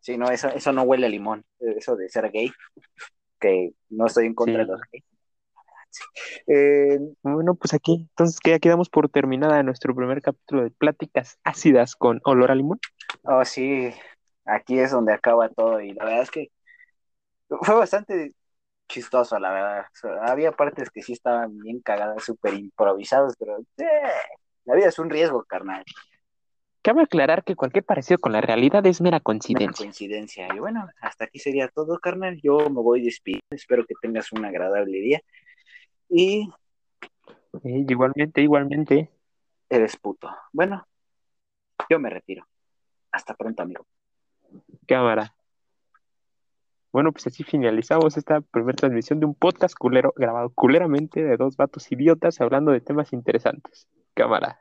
Sí, no, eso, eso no huele a limón. Eso de ser gay. Que no estoy en contra Sí. de los gays. Eh, Bueno, pues aquí, entonces que ya quedamos por terminada nuestro primer capítulo de pláticas ácidas con olor a limón. Oh, sí, aquí es donde acaba todo y la verdad es que fue bastante chistoso, la verdad. O sea, había partes que sí estaban bien cagadas, súper improvisadas, pero eh, la vida es un riesgo, carnal. Cabe aclarar que cualquier parecido con la realidad es mera coincidencia. coincidencia. Y bueno, hasta aquí sería todo, carnal. Yo me voy despidiendo. Espero que tengas un agradable día. Y Eh, igualmente, igualmente. eres puto. Bueno, yo me retiro. Hasta pronto, amigo. Cámara. Bueno, pues así finalizamos esta primera transmisión de un podcast culero grabado culeramente de dos vatos idiotas hablando de temas interesantes. Cámara.